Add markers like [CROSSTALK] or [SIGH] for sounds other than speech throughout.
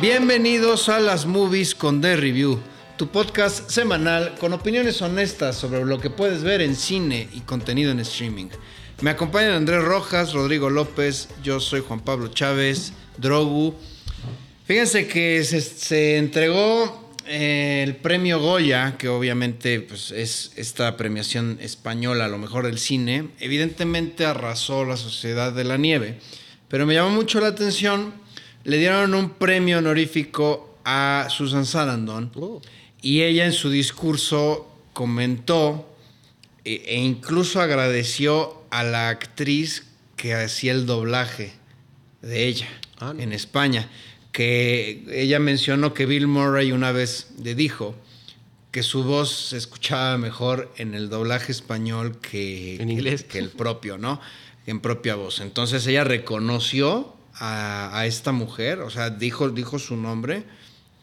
Bienvenidos a las Movies con The Review, tu podcast semanal con opiniones honestas sobre lo que puedes ver en cine y contenido en streaming. Me acompañan Andrés Rojas, Rodrigo López, yo soy Juan Pablo Chávez, Drogu. Fíjense que se, entregó eh, el premio Goya, que obviamente pues, es esta premiación española a lo mejor del cine. Evidentemente arrasó la Sociedad de la Nieve, pero me llamó mucho la atención. Le dieron un premio honorífico a Susan Sarandon Oh. y ella en su discurso comentó e, e incluso agradeció a la actriz que hacía el doblaje de ella Ah, no. en España. Que ella mencionó que Bill Murray una vez le dijo que su voz se escuchaba mejor en el doblaje español que, En que- inglés. que el propio, ¿no? En propia voz. Entonces ella reconoció a, a esta mujer, o sea, dijo, dijo su nombre,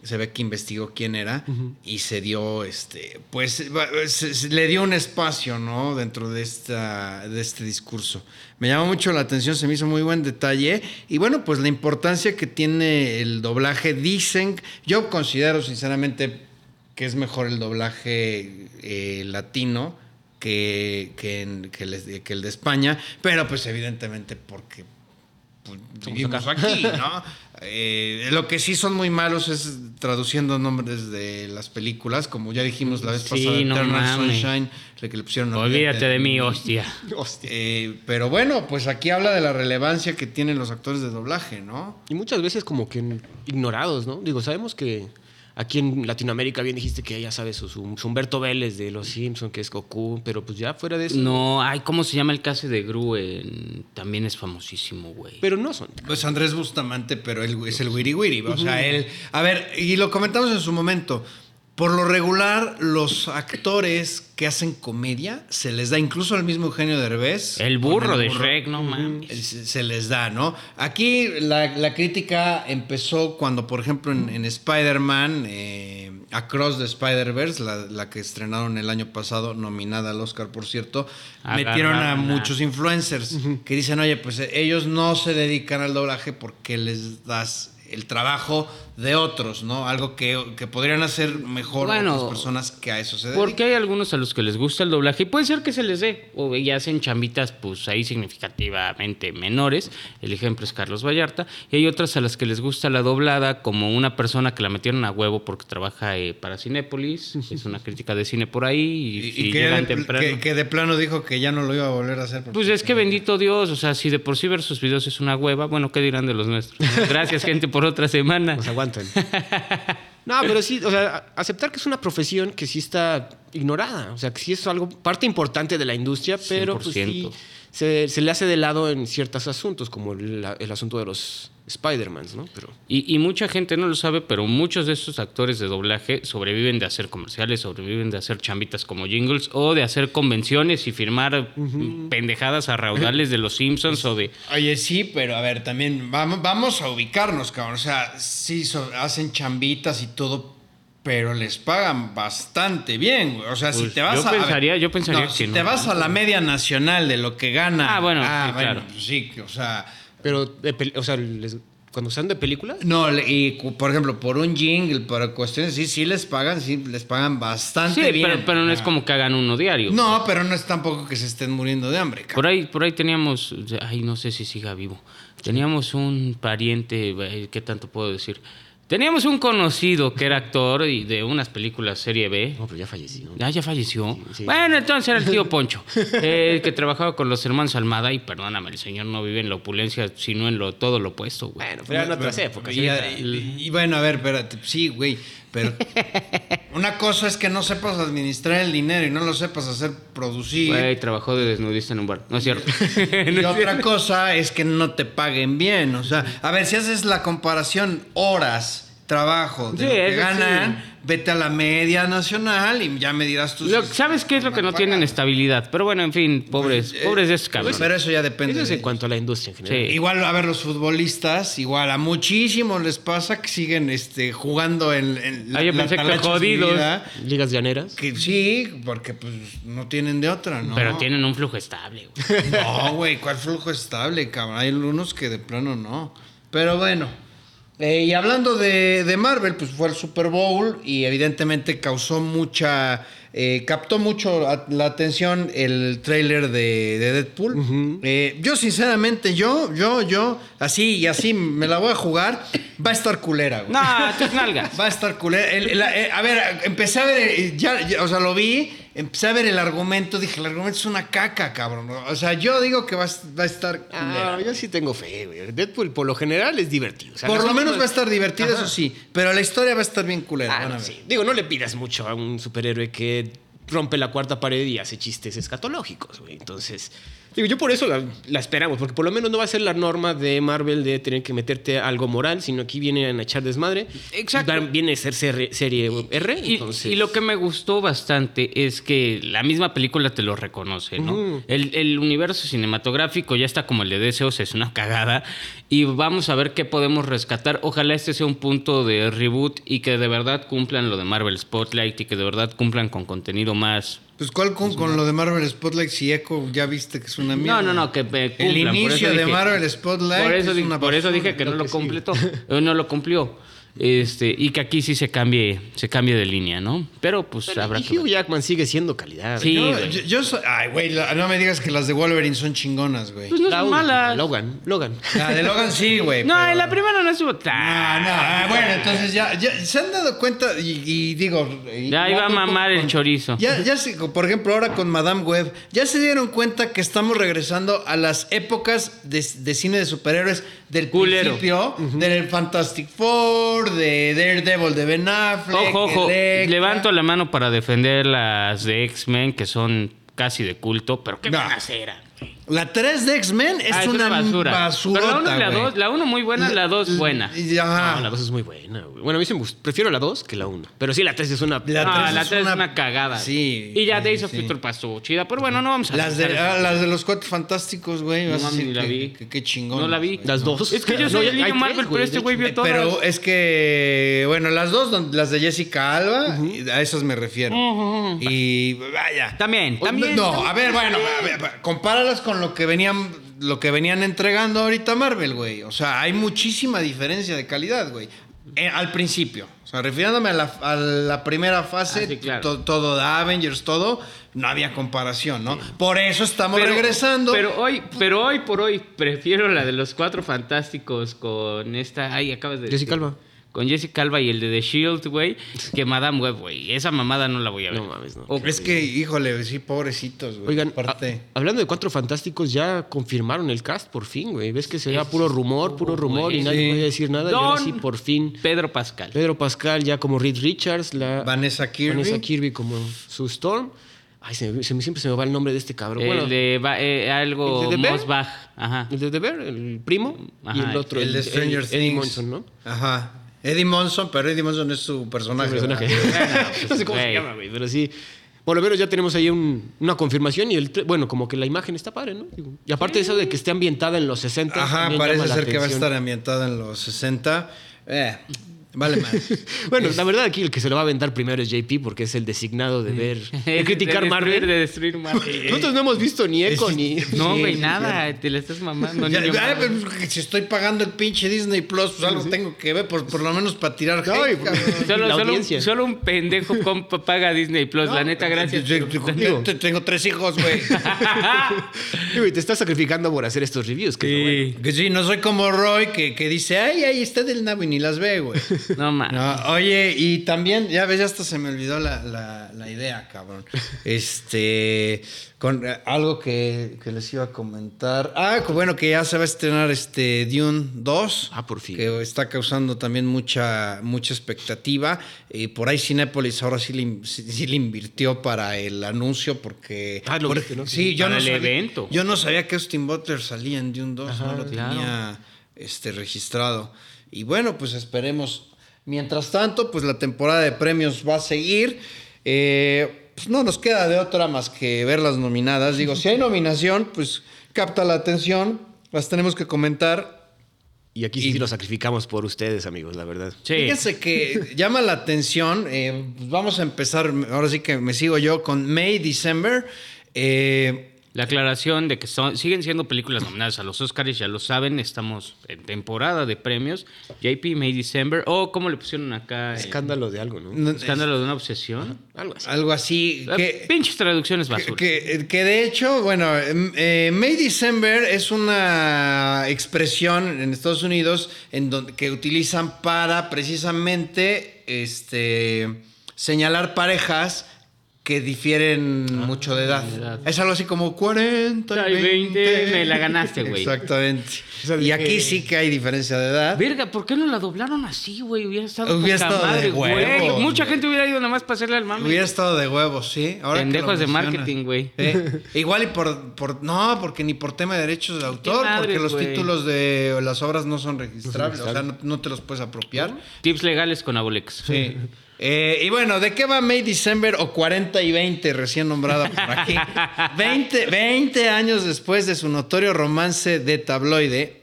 se ve que investigó quién era y se dio, este, pues, se- se- le dio un espacio, ¿no? Dentro de, esta, de este discurso. Me llamó mucho la atención, se me hizo muy buen detalle. Y bueno, pues la importancia que tiene el doblaje, dicen, yo considero sinceramente que es mejor el doblaje eh, latino que, que, en- que el, que el de España, pero pues evidentemente porque pues, vivimos aquí, ¿no? [LAUGHS] Eh, lo que sí son muy malos es traduciendo nombres de las películas, como ya dijimos la vez Sí, pasada, no Eternal mames. Sunshine, la que le pusieron Olvídate de mí, hostia. Eh, pero bueno, pues aquí habla de la relevancia que tienen los actores de doblaje, ¿no? Y muchas veces como que ignorados, ¿no? Digo, sabemos que aquí en Latinoamérica bien dijiste que ya sabes, su, su- Humberto Vélez de Los Simpsons, que es Goku, pero pues ya fuera de eso. No, ay, ¿cómo se llama el caso de Gru? En- También es famosísimo, güey. Pero no son. Pues Andrés Bustamante, pero él es el wiri wiri. O sea, él. A ver, y lo comentamos en su momento. Por lo regular, los actores que hacen comedia se les da, incluso al mismo Eugenio Derbez. El burro el de burro, Shrek, no mames. Se les da, ¿no? Aquí la, la crítica empezó cuando, por ejemplo, en, en Spider-Man, eh, Across the Spider-Verse, la, la que estrenaron el año pasado, nominada al Oscar, por cierto, metieron a- muchos influencers que dicen, oye, pues eh, ellos no se dedican al doblaje porque les das el trabajo de otros, ¿no? Algo que, que podrían hacer mejor Bueno, otras personas que a eso se dedican. Porque hay algunos a los que les gusta el doblaje y puede ser que se les dé, o ya hacen chambitas, pues ahí significativamente menores. El ejemplo es Carlos Vallarta. Y hay otras a las que les gusta la doblada, como una persona que la metieron a huevo porque trabaja eh, para Cinépolis. Es una crítica de cine por ahí y, [LAUGHS] Y, y y que, de, temprano. que- que de plano dijo que ya no lo iba a volver a hacer. Pues es que bendito Dios, o sea, si de por sí ver sus videos es una hueva, bueno, ¿qué dirán de los nuestros? [LAUGHS] Gracias, gente, por otra semana. Nos aguantan. [LAUGHS] No, pero sí, o sea, aceptar que es una profesión que sí está ignorada. O sea, que sí es algo, parte importante de la industria, pero pues sí 100%. se, se le hace de lado en ciertos asuntos, como el, el asunto de los Spider-Mans, ¿no? Pero Y, y mucha gente no lo sabe, pero muchos de estos actores de doblaje sobreviven de hacer comerciales, sobreviven de hacer chambitas como jingles o de hacer convenciones y firmar pendejadas a raudales de los Simpsons o de... Oye, sí, pero a ver, también vamos, vamos a ubicarnos, cabrón. O sea, sí, so- hacen chambitas y todo, pero les pagan bastante bien, güey. O sea, si Pues, te vas yo a. pensaría- yo pensaría que si no. te vas a la media nacional de lo que gana. Ah, bueno, sí, claro. pues sí, que, o sea. Pero, de o sea, les- cuando sean de películas, No, y por ejemplo, por un jingle, por cuestiones así, sí les pagan, sí les pagan bastante Sí, bien. pero, pero no es Ah. como que hagan uno diario. No, pero no es tampoco que se estén muriendo de hambre, cabrón. Por ahí, por ahí teníamos, ay, no sé si siga vivo. Teníamos un pariente, eh, ¿qué tanto puedo decir? Teníamos un conocido que era actor y de unas películas serie B. no, pero ya falleció. Ah, ya falleció. sí. Bueno, entonces era el tío [LAUGHS] Poncho, eh, que trabajaba con los hermanos Almada y perdóname, el señor no vive en la opulencia, sino en lo todo lo opuesto, güey. Bueno, pero eran otras épocas. Y, y- y bueno, a ver, espérate. Sí, güey. Pero [LAUGHS] una cosa es que no sepas administrar el dinero y no lo sepas hacer producir. Güey, trabajó de desnudista en un bar. No es cierto. [LAUGHS] Y otra cosa es que no te paguen bien. O sea, a ver, si haces la comparación horas, trabajo, de Sí, lo que eso ganan, vete a la media nacional y ya me dirás tú. Lo- si- ¿Sabes qué es lo que no tienen estabilidad? Pero bueno, en fin, pobres, Eh, pobres de esos cabrones. Pero eso ya depende. Eso es de en cuanto a la industria en general. Sí. Igual, a ver, los futbolistas, igual a muchísimos les pasa que siguen este, jugando en, en Ah, yo pensé que de su jodidos. vida. Ligas llaneras. Que sí, porque pues no tienen de otra, ¿no? Pero tienen un flujo estable, güey. [LAUGHS] No, güey, ¿cuál flujo estable, cabrón? Hay unos que de plano no. Pero bueno, Eh, y hablando de, de Marvel, pues fue el Super Bowl y evidentemente causó mucha. eh, captó mucho a- la atención el tráiler de, de Deadpool. Eh, yo, sinceramente, yo, yo, yo, así y así me la voy a jugar. Va a estar culera, güey. No, tus nalgas. Va a estar culera. El- la- eh, a ver, empecé a ver, ya, ya, o sea, lo vi, empecé a ver el argumento, dije, el argumento es una caca, cabrón. O sea, yo digo que va, a- va a estar. Ah, yo sí tengo fe, güey. Deadpool por lo general es divertido. O sea, Por lo menos va a estar divertido, Ajá. eso sí. Pero la historia va a estar bien culera. Ah, no, sí. Digo, no le pidas mucho a un superhéroe que rompe la cuarta pared y hace chistes escatológicos, güey. Entonces, digo, yo por eso la, la esperamos, porque por lo menos no va a ser la norma de Marvel de tener que meterte algo moral, sino aquí vienen a echar desmadre. Exacto. Viene a ser serie, R, Y, entonces... y lo que me gustó bastante es que la misma película te lo reconoce, ¿no? El, el universo cinematográfico ya está como el de Deseos, es una cagada. Y vamos a ver qué podemos rescatar. Ojalá este sea un punto de reboot y que de verdad cumplan lo de Marvel Spotlight y que de verdad cumplan con contenido más. Pues, ¿cuál con, con lo de Marvel Spotlight? Si Echo ya viste que es una mierda. No, no, no, que me El cumplan, inicio de dije- Marvel Spotlight. Por eso, es di- una por eso basura. dije que no Lo lo que sí. completó. [LAUGHS] Eh, no lo cumplió. Este, y que aquí sí se cambie, se cambie de línea, ¿no? Pero pues habrá y que Hugh ver. Jackman sigue siendo calidad. Sí. Yo, güey. yo, yo soy- Ay, güey, no me digas que las de Wolverine son chingonas, güey. Pues no La son malas. Logan, Logan. La de Logan sí, güey. No, pero- en la primera no estuvo tan. no, ah, bueno, entonces ya, ya se han dado cuenta y, y digo... y- Ya iba a con- mamar el con- chorizo. Ya, ya se- por ejemplo, ahora con Madame Web, ya se dieron cuenta que estamos regresando a las épocas de, de cine de superhéroes del Culero. principio, del Fantastic Four, de Daredevil de Ben Affleck. Ojo, ojo. Levanto la mano para defender las de X-Men, que son casi de culto, pero qué No. buenas eran. La 3 de X-Men es, Ah, una, basura. basurota, Pero la 1 y la güey. 2, la 1 muy buena, la 2 buena. Ajá. No, la 2 es muy buena, güey. Bueno, a mí sí me gusta. Prefiero la 2 que la 1. Pero sí, la 3 es una... La no, tres la es 3 es una- una cagada. Sí, Y ya sí, Days of sí. Future pasó chida, pero bueno, no vamos a Las de, ah, las de los cuatro fantásticos, güey. No ni la vi. Qué chingón. No la vi. Las dos. Es que yo No, soy el hay niño tres, Marvel, güey, pero este güey vio todas. Pero es que, bueno, las dos, las de Jessica Alba, a esas me refiero. Y vaya. También, también. No, a ver, bueno, compáralas con lo que venían, lo que venían entregando ahorita Marvel, güey. O sea, hay muchísima diferencia de calidad, güey. Eh, al principio. O sea, refiriéndome a la, a la primera fase, Ah, sí, claro. to- todo de Avengers, todo, no había comparación, ¿no? Por eso estamos Pero- regresando. Pero hoy, pero hoy por hoy prefiero la de los cuatro fantásticos con esta. Ay, acabas de. Jessica Alba. Con Jessica Alba y el de The Shield, güey. [LAUGHS] Que Madame Web, güey. Esa mamada no la voy a ver. No mames, no. Es que, híjole, sí, pobrecitos, güey. Oigan, Aparte. a- hablando de Cuatro Fantásticos, ya confirmaron el cast por fin, güey. Ves que será puro rumor, puro rumor y nadie Sí. podía decir nada. Y ahora Don sí, por fin. Pedro Pascal. Pedro Pascal ya como Reed Richards, la Vanessa Kirby. Vanessa Kirby como su Storm. Ay, se me- se me- siempre se me va el nombre de este cabrón. el bueno, de eh, algo ¿el de? Mosbach. Ajá. el de The Bear, el primo, y el otro, el de Stranger Things. Monson, ¿no? Ajá. Eddie Monson, pero Eddie Monson es su personaje. Su personaje. [LAUGHS] no sé cómo se llama, güey, pero sí. Por lo menos ya tenemos ahí un- una confirmación y el bueno, como que la imagen está padre, ¿no? Y aparte de eso de que esté ambientada en los 60. Ajá, parece ser que va a estar ambientada en los 60. Eh, vale más. [LAUGHS] Bueno, la verdad aquí el que se lo va a aventar primero es JP porque es el designado de ver, [LAUGHS] de criticar de destruir, Marvel. De destruir Marvel. [LAUGHS] Nosotros no hemos visto ni Echo Es- ni... No, güey, nada. Te la estás mamando. Ya, niño ay, Marvel. pues, si estoy pagando el pinche Disney Plus, pues algo tengo que ver, por, por lo menos para tirar No, hate, y- cabrón. Solo, la solo, audiencia. solo un pendejo compa paga Disney Plus. la neta, gracias. Yo- yo- pero- yo- yo tengo tres hijos, güey. Te estás sacrificando por hacer estos reviews. Que es lo bueno. Sí. que sí, no soy como Roy que, que dice, ay, ahí está del nabo y ni las ve, güey. [LAUGHS] No mames. No, oye, y también, ya ves, ya hasta se me olvidó la, la- la idea, cabrón. Este, con eh, algo que, que les iba a comentar. Ah, bueno, que ya se va a estrenar este Dune 2. Ah, por fin. Que está causando también mucha, mucha expectativa. Y por ahí Cinépolis ahora sí le, sí, sí le invirtió para el anuncio porque... Ah, lo por- viste, ¿no? Sí, yo Para no el sabía- evento. Yo no sabía que Austin Butler salía en Dune 2, no lo claro. tenía este, registrado. Y bueno, pues esperemos. Mientras tanto, pues la temporada de premios va a seguir. Eh, pues no nos queda de otra más que ver las nominadas. Digo, si hay nominación, pues capta la atención. Las tenemos que comentar. Y aquí Y- sí lo sacrificamos por ustedes, amigos, la verdad. Sí. Fíjense que llama la atención. eh, pues vamos a empezar, ahora sí que me sigo yo con May, December. Eh, La aclaración de que son, siguen siendo películas nominadas a los Oscars, ya lo saben, estamos en temporada de premios. JP May December, o como le pusieron acá, eh, Escándalo de algo, ¿no? Escándalo de una obsesión. Algo así. Algo así. Eh, Que, Pinches traducciones basura. que- que de hecho, bueno, em, eh, May December es una expresión en Estados Unidos en donde, que utilizan para precisamente este, señalar parejas que difieren mucho de edad. de edad. Es algo así como 40 y Ay, 20. 20, me la ganaste, güey. Exactamente. O sea, de y aquí sí que hay diferencia de edad. Verga, ¿por qué no la doblaron así, güey? Hubiera estado Hubiera estado de madre, güey. huevos, Mucha gente hubiera ido nada más para hacerle al mame. Hubiera estado de huevos, sí. Ahora Pendejos de marketing, güey. Eh, [LAUGHS] igual y por, por. No, porque ni por tema de derechos de autor, porque los títulos de las obras no son registrables. O sea, no, no te los puedes apropiar. Tips legales con Abolex. Sí. [LAUGHS] Eh, y bueno, ¿de qué va May December o 40 y 20 recién nombrada por aquí? [LAUGHS] 20, 20 años después de su notorio romance de tabloide.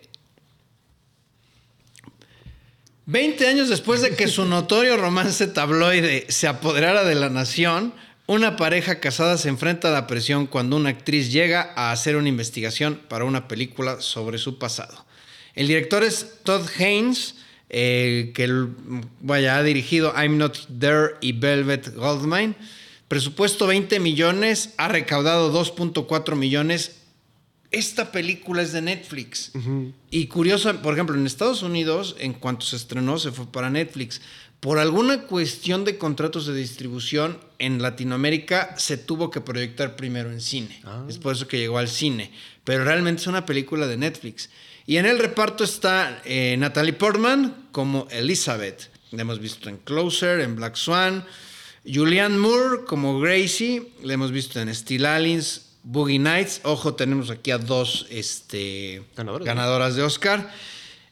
20 años después de que su notorio romance tabloide se apoderara de la nación, una pareja casada se enfrenta a la presión cuando una actriz llega a hacer una investigación para una película sobre su pasado. El director es Todd Haynes, eh, que el- vaya, ha dirigido I'm Not There y Velvet Goldmine. Presupuesto 20 millones, ha recaudado 2.4 millones. Esta película es de Netflix. Y curioso, por ejemplo, en Estados Unidos, en cuanto se estrenó, se fue para Netflix. Por alguna cuestión de contratos de distribución en Latinoamérica se tuvo que proyectar primero en cine. Es por eso que llegó al cine. Pero realmente es una película de Netflix. Y en el reparto está eh, Natalie Portman como Elizabeth. La hemos visto en Closer, en Black Swan. Julianne Moore como Gracie. La hemos visto en Steel Aliens, Boogie Nights. Ojo, tenemos aquí a dos este, ganadoras de Oscar.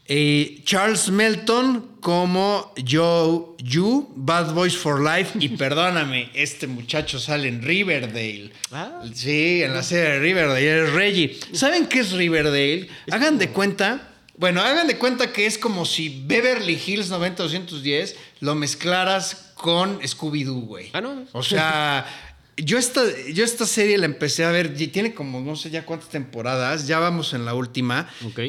Eh, Charles Melton como Joe Yu, Bad Boys for Life. Y [LAUGHS] perdóname, este muchacho sale en Riverdale. Ah. Sí, en la serie de Riverdale, es Reggie. ¿Saben qué es Riverdale? Hagan de cuenta. Bueno, hagan de cuenta que es como si Beverly Hills 90210 lo mezclaras con Scooby-Doo, güey. Ah, no. O sea, yo esta, yo esta serie la empecé a ver, tiene como no sé ya cuántas temporadas, ya vamos en la última. Ok.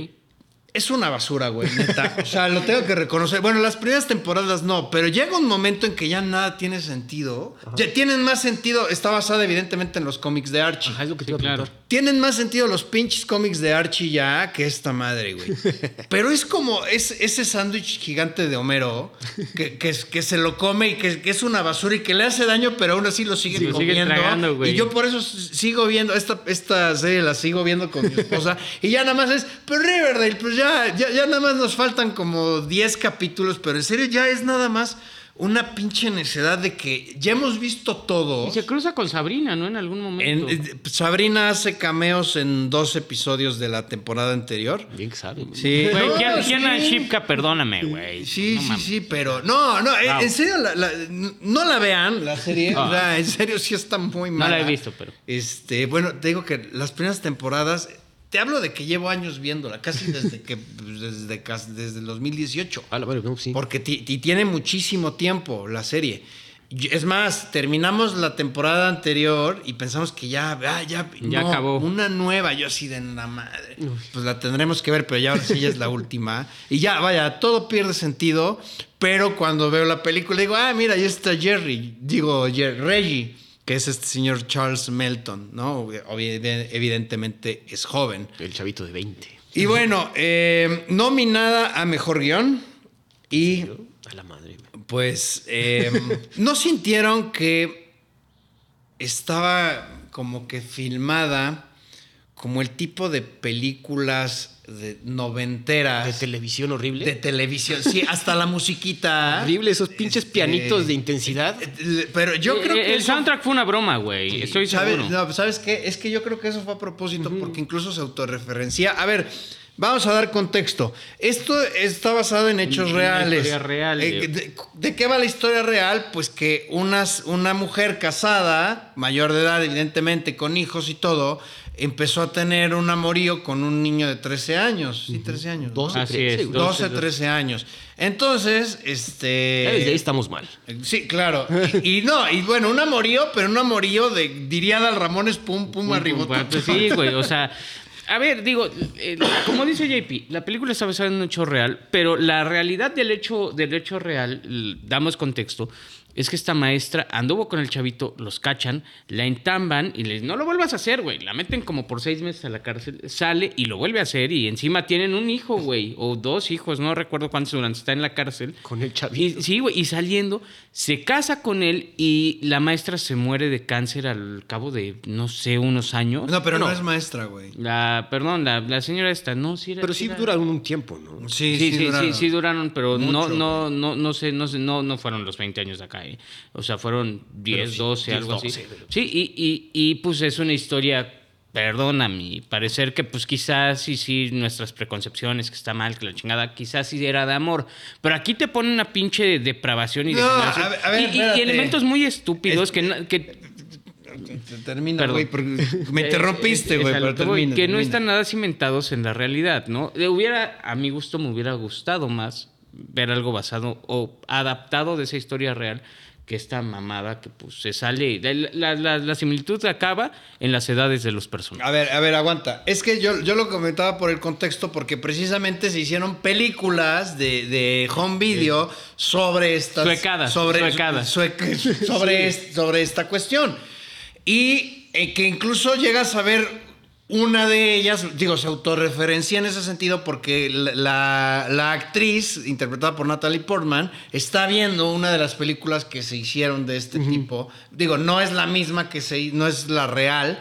Es una basura, güey, neta. O sea, lo tengo que reconocer. Bueno, las primeras temporadas no, pero llega un momento en que ya nada tiene sentido. Ya tienen más sentido. Está basada evidentemente en los cómics de Archie. Ajá, es lo que te Sí, a claro. Tienen más sentido los pinches cómics de Archie ya que esta madre, güey. [LAUGHS] Pero es como es, ese sándwich gigante de Homero que, que, es- que se lo come y que, que es una basura y que le hace daño, pero aún así lo sigue Sí, lo sigue comiendo. tragando, güey. y yo por eso sigo viendo esta, esta serie, la sigo viendo con mi esposa. [LAUGHS] y ya nada más es, pero Riverdale, pues ya, ya, ya nada más nos faltan como 10 capítulos, pero en serio ya es nada más una pinche necedad de que ya hemos visto todo. Y se cruza con Sabrina, ¿no? En algún momento. En- eh, Sabrina hace cameos en dos episodios de la temporada anterior. Bien que saben. Sí. Güey, No, ¿quién, sí. quién Shipka? Perdóname, güey. Sí, No sí, mames. sí, pero no, no, eh, Wow. en serio, la- la- no la vean, la serie, o sea, en serio sí está muy No mala. la he visto, pero. Este, bueno, te digo que las primeras temporadas, te hablo de que llevo años viéndola, casi desde que, [LAUGHS] pues, desde, desde el 2018. Ah, la madre, no, sí. Porque ti- ti- tiene muchísimo tiempo la serie. Es más, terminamos la temporada anterior y pensamos que ya, ah, ya, Ya no, acabó. Una nueva, yo así de la madre. Pues la tendremos que ver, pero ya ahora sí ya es la [LAUGHS] última. Y ya, vaya, todo pierde sentido. Pero cuando veo la película digo, ah, mira, ahí está Jerry. Digo, Jer- Reggie, que es este señor Charles Melton, ¿no? Evidentemente es joven. El chavito de 20. Y bueno, eh, nominada a mejor guion. Y A la madre. pues, eh, [LAUGHS] ¿no sintieron que estaba como que filmada como el tipo de películas de noventeras De televisión horrible. de televisión? Sí, hasta la musiquita. [LAUGHS] horrible, esos pinches Este, pianitos de intensidad. eh, Pero yo Eh, creo que El eso- soundtrack fue una broma, güey. Estoy ¿Sabes? seguro. No, ¿Sabes qué? Es que yo creo que eso fue a propósito porque incluso se autorreferencia. A ver, Vamos a dar contexto. Esto está basado en hechos Una reales. historia real, Eh, de- de, de qué va la historia real? Pues que unas, una mujer casada, mayor de edad, evidentemente, con hijos y todo, empezó a tener un amorío con un niño de 13 años. Sí, 13 años. ¿no? 12, Así 13, es, güey. 12, 12, 13 años. Entonces, Ya este. desde ahí estamos mal. Sí, claro. Y, y no, y bueno, un amorío, pero un amorío de, diría Dal Ramones, pum, pum, arriba. Pues sí, [LAUGHS] güey, o sea, a ver, digo, eh, como dice JP, la película está basada en un hecho real, pero la realidad del hecho, del hecho real, damos contexto, es que esta maestra anduvo con el chavito, los cachan, la entamban y les no lo vuelvas a hacer, güey. La meten como por seis meses a la cárcel, sale y lo vuelve a hacer y encima tienen un hijo, güey, o dos hijos, no recuerdo cuántos durante está en la cárcel. Con el chavito. Y, sí, güey, y saliendo, se casa con él y la maestra se muere de cáncer al cabo de, no sé, unos años. No, pero no, No. es maestra, güey. La, perdón, la, la señora esta, no, sí era. Pero sí era- duraron un tiempo, ¿no? Sí, Sí, sí, sí, duraron. sí, duraron, pero no, Mucho, no, no, no sé, no sé, no, no fueron los 20 años de acá, ¿eh? O sea, fueron 10, sí, 12, 10, algo 12, así. pero- Sí, y, y, y pues es una historia, perdón, a mi parecer que pues quizás sí, sí, nuestras preconcepciones, que está mal, que la chingada, quizás sí era de amor. Pero aquí te ponen una pinche depravación y No, a ver, a ver, y- elementos muy estúpidos Es- que, no- que Termina, güey, porque me [LAUGHS] interrumpiste, güey, pero que termina. Que no están nada cimentados en la realidad, ¿no? Hubiera, a mi gusto, me hubiera gustado más ver algo basado o adaptado de esa historia real que esta mamada que pues se sale. La, la- similitud acaba en las edades de los personajes. A ver, a ver, aguanta. Es que yo, yo lo comentaba por el contexto porque precisamente se hicieron películas de, de home video sobre estas... Suecadas, Sobre, suecadas. suec- [LAUGHS] sobre, sobre esta cuestión. Y eh, que incluso llegas a ver una de ellas, digo, se autorreferencia en ese sentido porque la, la- actriz, interpretada por Natalie Portman, está viendo una de las películas que se hicieron de este tipo. Digo, no es la misma que se, no es la real,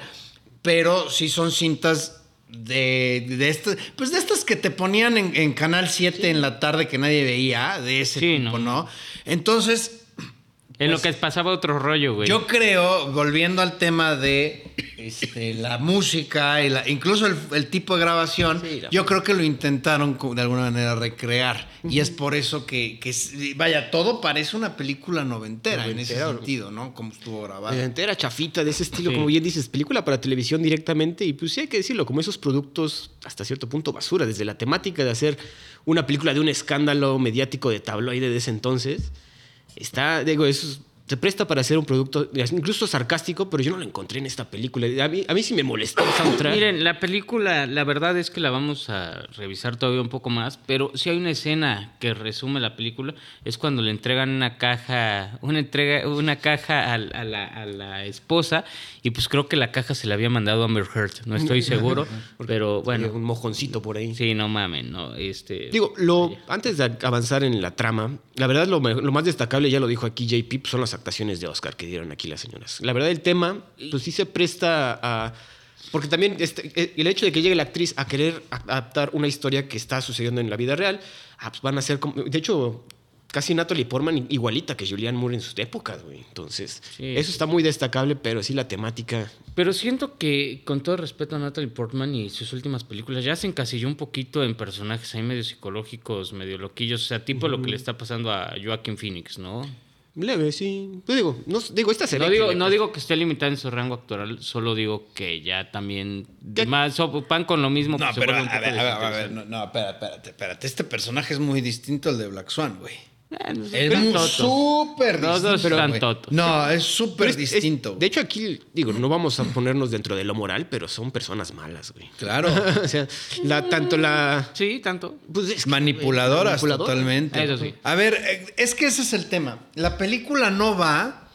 pero sí son cintas de, de estas, pues de estas que te ponían en, en Canal 7 en la tarde que nadie veía, de ese Sí, tipo, ¿no? ¿no? Entonces, en lo que pasaba otro rollo, güey. pues, yo creo, volviendo al tema de este, la música, y la- incluso el, el tipo de grabación, Sí, yo creo que lo intentaron de alguna manera recrear. Y es por eso que, que vaya, todo parece una película noventera, en ese Noventera, sentido, ¿no? Como estuvo grabado. La entera chafita de ese estilo, Sí. como bien dices, película para televisión directamente. Y pues sí hay que decirlo, como esos productos hasta cierto punto basura, desde la temática de hacer una película de un escándalo mediático de tabloide de ese entonces. Está, digo, es- se presta para hacer un producto incluso sarcástico, pero yo no lo encontré en esta película. A mí, a mí sí me molestó el soundtrack. Miren, la película, la verdad es que la vamos a revisar todavía un poco más, pero si hay una escena que resume la película, es cuando le entregan una caja, una entrega, una caja a, la, a la esposa, y pues creo que la caja se la había mandado a Amber Heard, no estoy [LAUGHS] seguro, pero Bueno, un mojoncito por ahí. sí, no mamen, no, este... Digo, lo, antes de avanzar en la trama, la verdad lo, me- lo más destacable, ya lo dijo aquí JP, pues, son las actuaciones de Oscar que dieron aquí las señoras. La verdad el tema, pues sí se presta a... Porque también este, eh, el hecho de que llegue la actriz a querer adaptar una historia que está sucediendo en la vida real, ah, pues van a ser como... De hecho, casi Natalie Portman igualita que Julianne Moore en sus épocas, güey. Entonces, Sí. eso está muy destacable, pero sí la temática... Pero siento que, con todo respeto a Natalie Portman y sus últimas películas, ya se encasilló un poquito en personajes ahí medio psicológicos, medio loquillos, o sea, tipo lo que le está pasando a Joaquin Phoenix, ¿no? Leve, sí. Yo digo, no, digo, esta se No digo, no digo que esté limitada en su rango actoral, solo digo que ya también ¿Qué? más pan con lo mismo. No, pues, pero a ver, a ver, a ver, no, no, espérate, espérate, espérate. Este personaje es muy distinto al de Black Swan, güey. No sé, Es súper distinto. totos. No, es súper es- es- distinto. de hecho, aquí, digo, no vamos a ponernos dentro de lo moral, pero son personas malas, güey. claro. [LAUGHS] o sea, la, tanto la. Sí, tanto. Pues es que, Manipuladoras totalmente. Eso sí. A ver, eh, es que ese es el tema. La película no va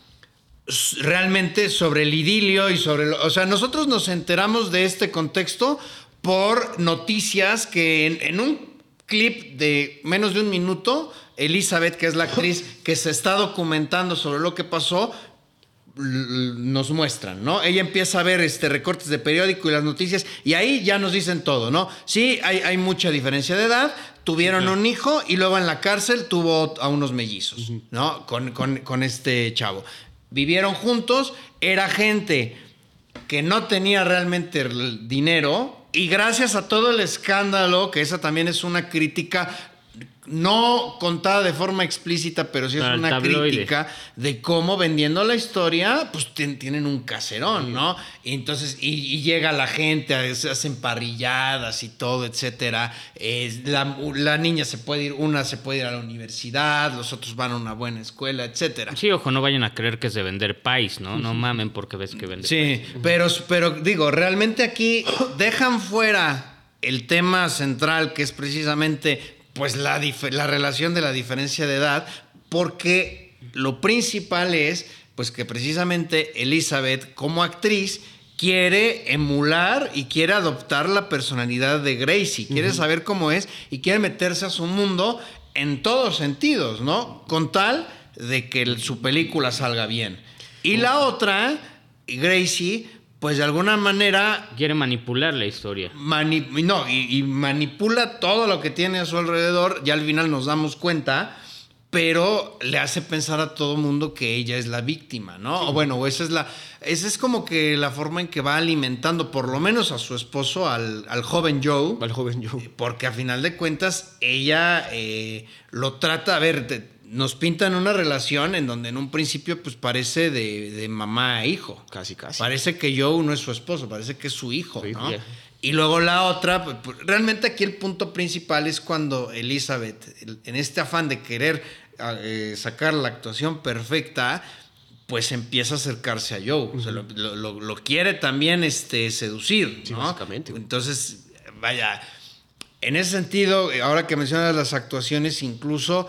realmente sobre el idilio y sobre... lo- o sea, nosotros nos enteramos de este contexto por noticias que en, en un clip de menos de un minuto, Elizabeth, que es la actriz que se está documentando sobre lo que pasó, nos muestran, ¿no? Ella empieza a ver este, recortes de periódico y las noticias y ahí ya nos dicen todo, ¿no? Sí, hay, hay mucha diferencia de edad, tuvieron un hijo y luego en la cárcel tuvo a unos mellizos, ¿no? Con, con- con este chavo. Vivieron juntos, era gente que no tenía realmente el dinero, Y gracias a todo el escándalo, que esa también es una crítica no contada de forma explícita, pero sí es una tabloide. crítica de cómo vendiendo la historia, pues tien- tienen un caserón, ¿no? Y entonces, y, y llega la gente, se hacen parrilladas y todo, etcétera. La, la niña se puede ir, una se puede ir a la universidad, los otros van a una buena escuela, etcétera. Sí, ojo, no vayan a creer que es de vender pais, ¿no? No mamen porque ves que vende Sí, pero, pero digo, realmente aquí dejan fuera el tema central, que es precisamente pues la, la relación de la diferencia de edad, porque lo principal es pues que precisamente Elizabeth como actriz quiere emular y quiere adoptar la personalidad de Gracie, quiere saber cómo es y quiere meterse a su mundo en todos sentidos, ¿no? Con tal de que su película salga bien. Y la otra, Gracie, pues de alguna manera Quiere manipular la historia. mani- no, y, y manipula todo lo que tiene a su alrededor, ya al final nos damos cuenta, pero le hace pensar a todo mundo que ella es la víctima, ¿no? O bueno, esa es la, esa es como que la forma en que va alimentando, por lo menos a su esposo, al, al joven Joe, Al joven Joe. porque a final de cuentas ella eh, lo trata, a ver, te- nos pintan una relación en donde en un principio pues parece de, de mamá a hijo. Casi, casi. Parece que Joe no es su esposo, parece que es su hijo, ¿no? Y luego la otra, pues, pues, realmente aquí el punto principal es cuando Elizabeth, el- en este afán de querer ah, eh, sacar la actuación perfecta, pues empieza a acercarse a Joe. O sea, lo, lo- lo- lo quiere también este, seducir, Sí, ¿no? básicamente. Entonces, vaya, en ese sentido, ahora que mencionas las actuaciones, incluso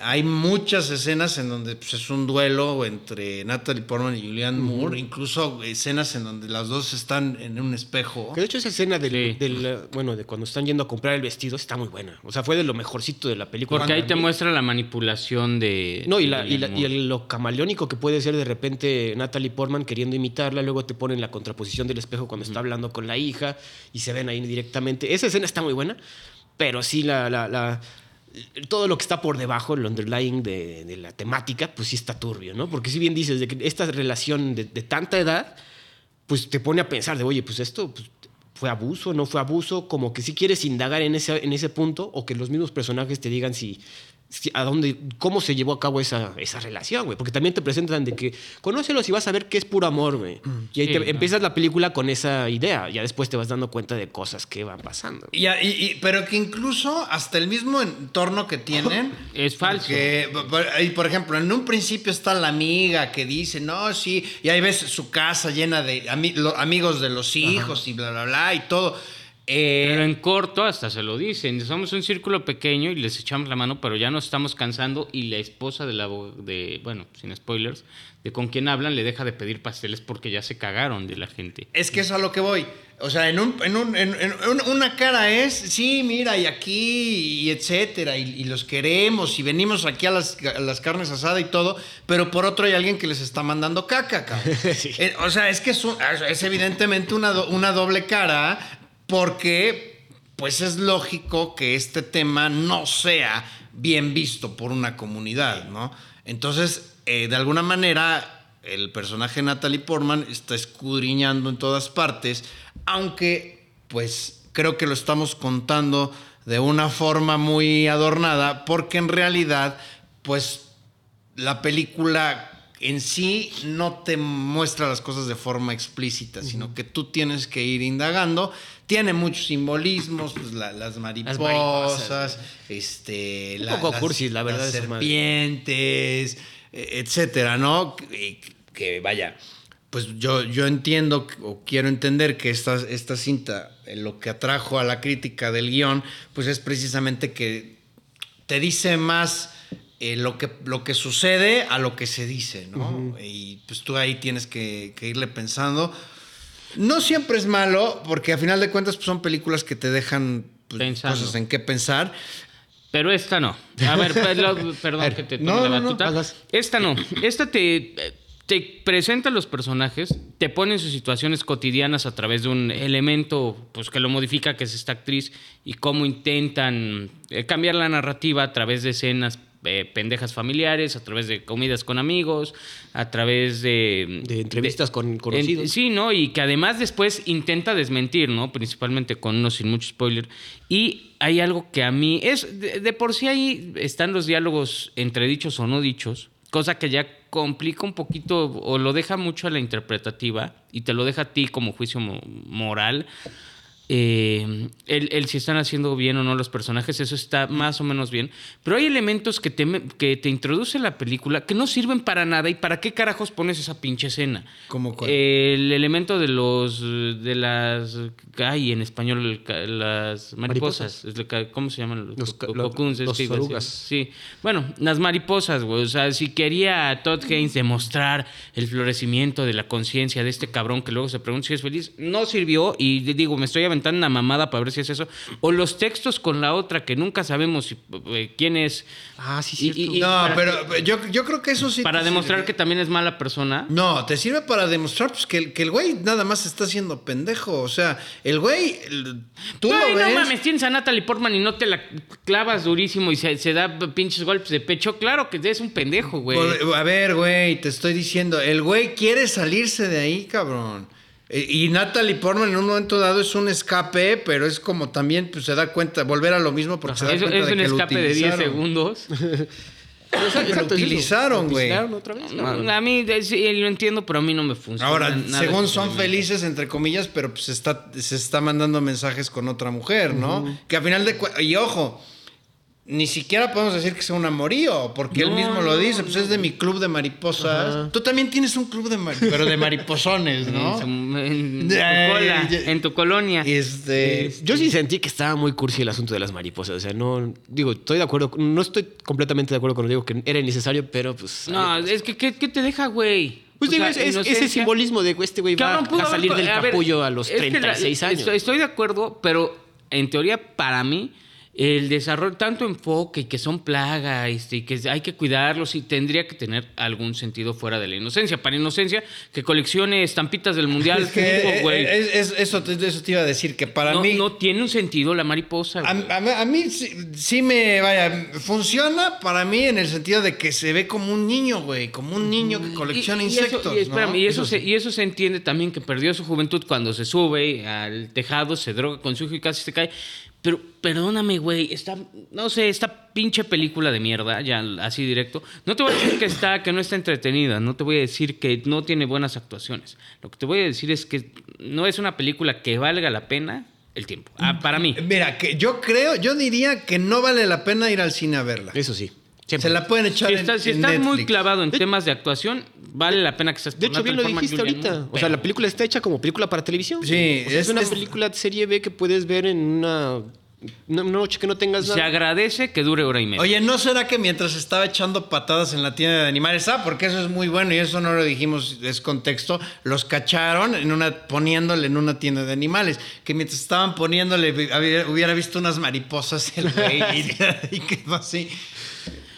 hay muchas escenas en donde pues, es un duelo entre Natalie Portman y Julianne Moore, incluso escenas en donde las dos están en un espejo. Que de hecho esa escena del, Sí. del, bueno, de cuando están yendo a comprar el vestido está muy buena. O sea, fue de lo mejorcito de la película. Porque ahí te muestra la manipulación de. No, y, la, y, la- y Julianne el- lo camaleónico que puede ser de repente Natalie Portman queriendo imitarla, luego te ponen la contraposición del espejo cuando está hablando con la hija y se ven ahí directamente. Esa escena está muy buena, pero sí la, la- la- todo lo que está por debajo, el underlying de, la temática, pues sí está turbio, ¿no? Porque si bien dices que esta relación de, tanta edad, pues te pone a pensar de, oye, pues esto pues, fue abuso, no fue abuso, como que si quieres indagar en ese, en ese punto o que los mismos personajes te digan si- a dónde, cómo se llevó a cabo esa, esa relación, güey. Porque también te presentan de que conócelos y vas a ver que es puro amor, güey. Y ahí Sí, te- claro. empiezas la película con esa idea, ya después te vas dando cuenta de cosas que van pasando. Y, y- y- pero que incluso hasta el mismo entorno que tienen [LAUGHS] Es falso. Que, y por ejemplo, en un principio está la amiga que dice, no, sí, y ahí ves su casa llena de ami- lo- amigos de los hijos y bla, bla, bla, y todo. Eh, Pero en corto hasta se lo dicen. Somos un círculo pequeño y les echamos la mano, pero ya nos estamos cansando. Y la esposa de la de, bueno, sin spoilers, de con quien hablan, le deja de pedir pasteles porque ya se cagaron de la gente. Es que es a lo que voy. O sea, en, un, en, un- en- en un- una cara es, sí, mira, y aquí, y etcétera, y, y los queremos, y venimos aquí a las, a las carnes asadas y todo, pero por otro hay alguien que les está mandando caca, cabrón. [LAUGHS] Sí. Eh, o sea, es que es, un- es evidentemente una, do- una doble cara, porque pues es lógico que este tema no sea bien visto por una comunidad, ¿no? Entonces, eh, de alguna manera, el personaje Natalie Portman está escudriñando en todas partes, aunque, pues, creo que lo estamos contando de una forma muy adornada, porque en realidad, pues, la película en sí no te muestra las cosas de forma explícita, sino que tú tienes que ir indagando. Tiene muchos simbolismos, pues la- las mariposas, mariposas. este, Un poco cursis, la verdad, las madre. serpientes, eh, etcétera, ¿no? Que, que, vaya, pues yo, yo entiendo o quiero entender que esta, esta cinta, eh, lo que atrajo a la crítica del guion, pues es precisamente que te dice más eh, lo, que, lo que sucede a lo que se dice, ¿no? Y pues tú ahí tienes que, que irle pensando. No siempre es malo, porque a final de cuentas pues, son películas que te dejan pues, cosas en qué pensar. Pero esta no. A ver, [LAUGHS] lo- perdón que te tome no, la no, no, batuta. Esta no. Esta te, te presenta a los personajes, te pone en sus situaciones cotidianas a través de un elemento pues, que lo modifica, que es esta actriz, y cómo intentan eh, cambiar la narrativa a través de escenas eh, pendejas familiares, a través de comidas con amigos, a través de... De entrevistas con conocidos. en- sí, ¿no? Y que además después intenta desmentir, ¿no? Principalmente con uno sin mucho spoiler. Y hay algo que a mí es, de, de por sí ahí están los diálogos entre dichos o no dichos, cosa que ya complica un poquito o lo deja mucho a la interpretativa y te lo deja a ti como juicio mo- moral. Eh, el, el si están haciendo bien o no los personajes, eso está más o menos bien. Pero hay elementos que te, que te introduce la película que no sirven para nada. ¿Y para qué carajos pones esa pinche escena? ¿Cómo cuál? El elemento de los. de las. Ay, en español, las mariposas. ¿Cómo se llaman? Los Los, co- lo- cocoons, es los que. Sí. Bueno, las mariposas, güey. O sea, si quería Todd Haynes demostrar el florecimiento de la conciencia de este cabrón que luego se pregunta si es feliz, no sirvió. Y le digo, me estoy aventando una mamada para ver si es eso. O los textos con la otra que nunca sabemos si- eh, quién es. Ah, sí, y- y- No, para- pero yo, yo creo que eso sí. Para demostrar sirve. que también es mala persona. No, te sirve para demostrar pues, que, el- que el güey nada más está siendo pendejo. O sea, el güey. el- Tú Ay, lo ves. no mames, tienes a Natalie Portman y no te la clavas durísimo y se, se da pinches golpes de pecho. Claro que es un pendejo, güey. Por- a ver, güey, te estoy diciendo, el güey quiere salirse de ahí, cabrón. Y Natalie Portman en un momento dado es un escape, pero es como también pues, se da cuenta, volver a lo mismo porque se da Es, cuenta es de un que lo escape de 10 utilizaron. segundos. [LAUGHS] Lo utilizaron, güey. a mí eh, sí, lo entiendo, pero a mí no me funciona. Ahora, nada según ese son felices, entre comillas, pero pues está, se está mandando mensajes con otra mujer, ¿no? Que a final de cuentas, y ojo, ni siquiera podemos decir que sea un amorío, porque él mismo lo dice, pues es de mi club de mariposas. Tú también tienes un club de mariposas, [LAUGHS] pero de mariposones, ¿no? En, en tu cola, en tu colonia. Este, Yo sí sentí que estaba muy cursi el asunto de las mariposas. O sea, no. Digo, estoy de acuerdo. No estoy completamente de acuerdo con lo digo que era innecesario, pero pues. No, es que ¿qué, qué te deja, güey? Pues digo, sea, es- es- ese simbolismo de que este güey va a salir del a ver, capullo a los es que la- 36 años. Estoy, estoy de acuerdo, pero en teoría, para mí, el desarrollo, tanto enfoque y que son plaga este, y que hay que cuidarlos y tendría que tener algún sentido fuera de la inocencia. Para inocencia, que coleccione estampitas del mundial, [LAUGHS] es que, eh, güey. es- es- eso, te, eso te iba a decir, que para no, mí... no tiene un sentido la mariposa. A, a mí- a mí sí, sí me, vaya, funciona para mí en el sentido de que se ve como un niño, güey, como un niño que colecciona Y- y eso- insectos. y, espérame, ¿no? y eso, se, y eso se entiende también que perdió su juventud cuando se sube al tejado, se droga con su hijo y casi se cae. Pero perdóname, güey, esta, no sé, esta pinche película de mierda, ya así directo, no te voy a decir que está, que no está entretenida, no te voy a decir que no tiene buenas actuaciones. Lo que te voy a decir es que no es una película que valga la pena el tiempo. Ah, para mí. Mira, que yo creo, yo diría que no vale la pena ir al cine a verla. Eso sí. Siempre. Se la pueden echar Si en, estás, si en estás muy clavado en temas de actuación, vale la pena que estés De hecho, bien lo dijiste ahorita. O sea, la película está hecha como película para televisión. Sí, O sea, es, es- una es- película de serie B que puedes ver en una, una noche que no tengas Se nada. agradece que dure hora y media. Oye, ¿no será que mientras estaba echando patadas en la tienda de animales, ah, porque eso es muy bueno y eso no lo dijimos, es contexto, los cacharon en una, poniéndole en una tienda de animales, que mientras estaban poniéndole hubiera visto unas mariposas el güey [LAUGHS] y, y quedó así.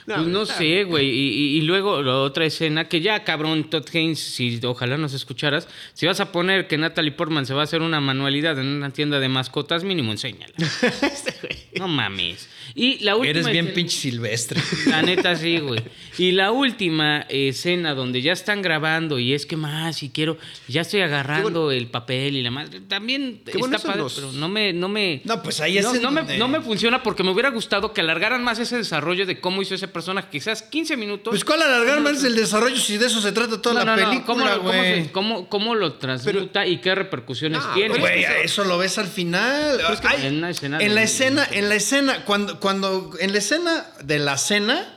Pues no sé, güey. Y, y- y luego la otra escena, que ya, cabrón, Todd Haynes, si ojalá nos escucharas, si vas a poner que Natalie Portman se va a hacer una manualidad en una tienda de mascotas, mínimo enséñala. [LAUGHS] no mames. Y la última Eres bien escena- pinche silvestre. [LAUGHS] La neta sí, güey. Y la última escena donde ya están grabando y es que más y quiero, ya estoy agarrando el papel y la madre, también Qué bueno está padre, los- pero no me, no me, No, pues ahí es no, en no me, donde- no me funciona porque me hubiera gustado que alargaran más ese desarrollo de cómo hizo ese personaje, quizás 15 minutos. Pues cuál alargar más el desarrollo si de eso se trata toda No, la no, no. película, ¿Cómo, cómo cómo- cómo lo transmuta y qué repercusiones tiene? Güey, eso lo ves al final. Pero es que Ay, en escena la escena, en la escena, cuando, cuando, en la escena de la cena,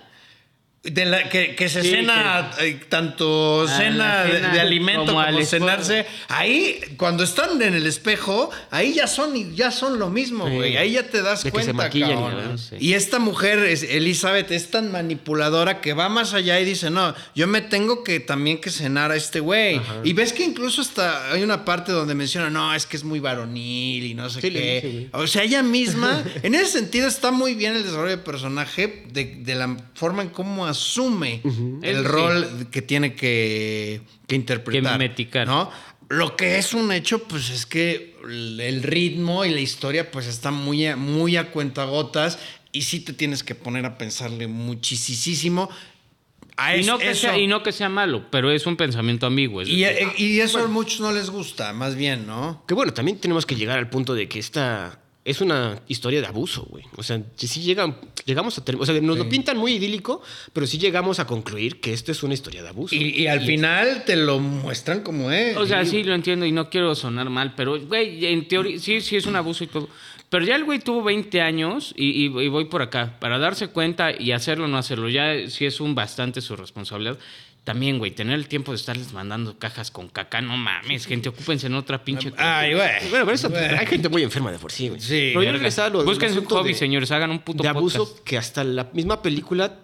de la, que, que se Sí, cena eh, tanto Ah, cena, de- alimento como como, cenarse, ahí cuando están en el espejo, ahí ya son ya son lo mismo, Sí. güey. Ahí ya te das De que se cuenta, maquillan cabrón. sí. Y esta mujer, Elizabeth, es tan manipuladora que va más allá y dice, no, yo me tengo que también que cenar a este güey. Y ves que incluso hasta hay una parte donde menciona, no, es que es muy varonil y no sé qué. o sea, ella misma, en ese sentido está muy bien el desarrollo de personaje, de, de la forma en cómo asume el sí. rol que tiene que, que interpretar. Que meticar. ¿no? Lo que es un hecho, pues es que el ritmo y la historia, pues está muy a, muy a cuentagotas. y sí te tienes que poner a pensarle muchísimo. A Y es- no, que eso. sea, y no que sea malo, pero es un pensamiento ambiguo. es Y, decir, y eso a muchos no les gusta, más bien, ¿no? Que bueno, también tenemos que llegar al punto de que esta es una historia de abuso, güey. O sea, sí llegan, llegamos a tener, o sea, nos lo pintan muy idílico, pero sí llegamos a concluir que esto es una historia de abuso. Y, y al final te lo muestran como es. O sea, sí lo entiendo y no quiero sonar mal, pero, güey, en teoría, sí, sí es un abuso y todo. Pero ya el güey tuvo 20 años y, y- y voy por acá. Para darse cuenta y hacerlo o no hacerlo, ya sí es un bastante su responsabilidad. También, güey, tener el tiempo de estarles mandando cajas con caca, no mames, gente, ocúpense en otra pinche. Ay, güey. Bueno, pero eso, Güey. hay gente muy enferma de por sí, güey. Sí, pero yo regresaba a lo- Busquen su hobby, de- señores, hagan un puto de abuso podcast. que hasta la misma película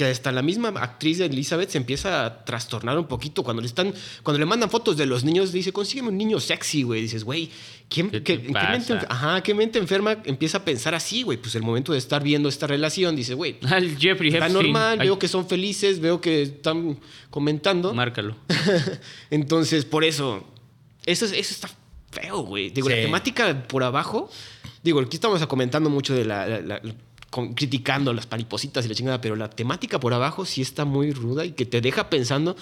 que hasta la misma actriz de Elizabeth se empieza a trastornar un poquito cuando le están cuando le mandan fotos de los niños dice consígueme un niño sexy güey. Dices güey ¿quién, ¿Qué qué, te en qué mente, ajá, qué mente enferma empieza a pensar así güey pues el momento de estar viendo esta relación dice güey [LAUGHS] Al Jeffrey está normal Ay, veo que son felices veo que están comentando Márcalo. [LAUGHS] entonces, por eso, eso, es- eso está feo, güey. Digo, la temática por abajo, digo, aquí estamos comentando mucho de la, la- la- con- criticando las panipositas y la chingada, pero la temática por abajo sí está muy ruda y que te deja pensando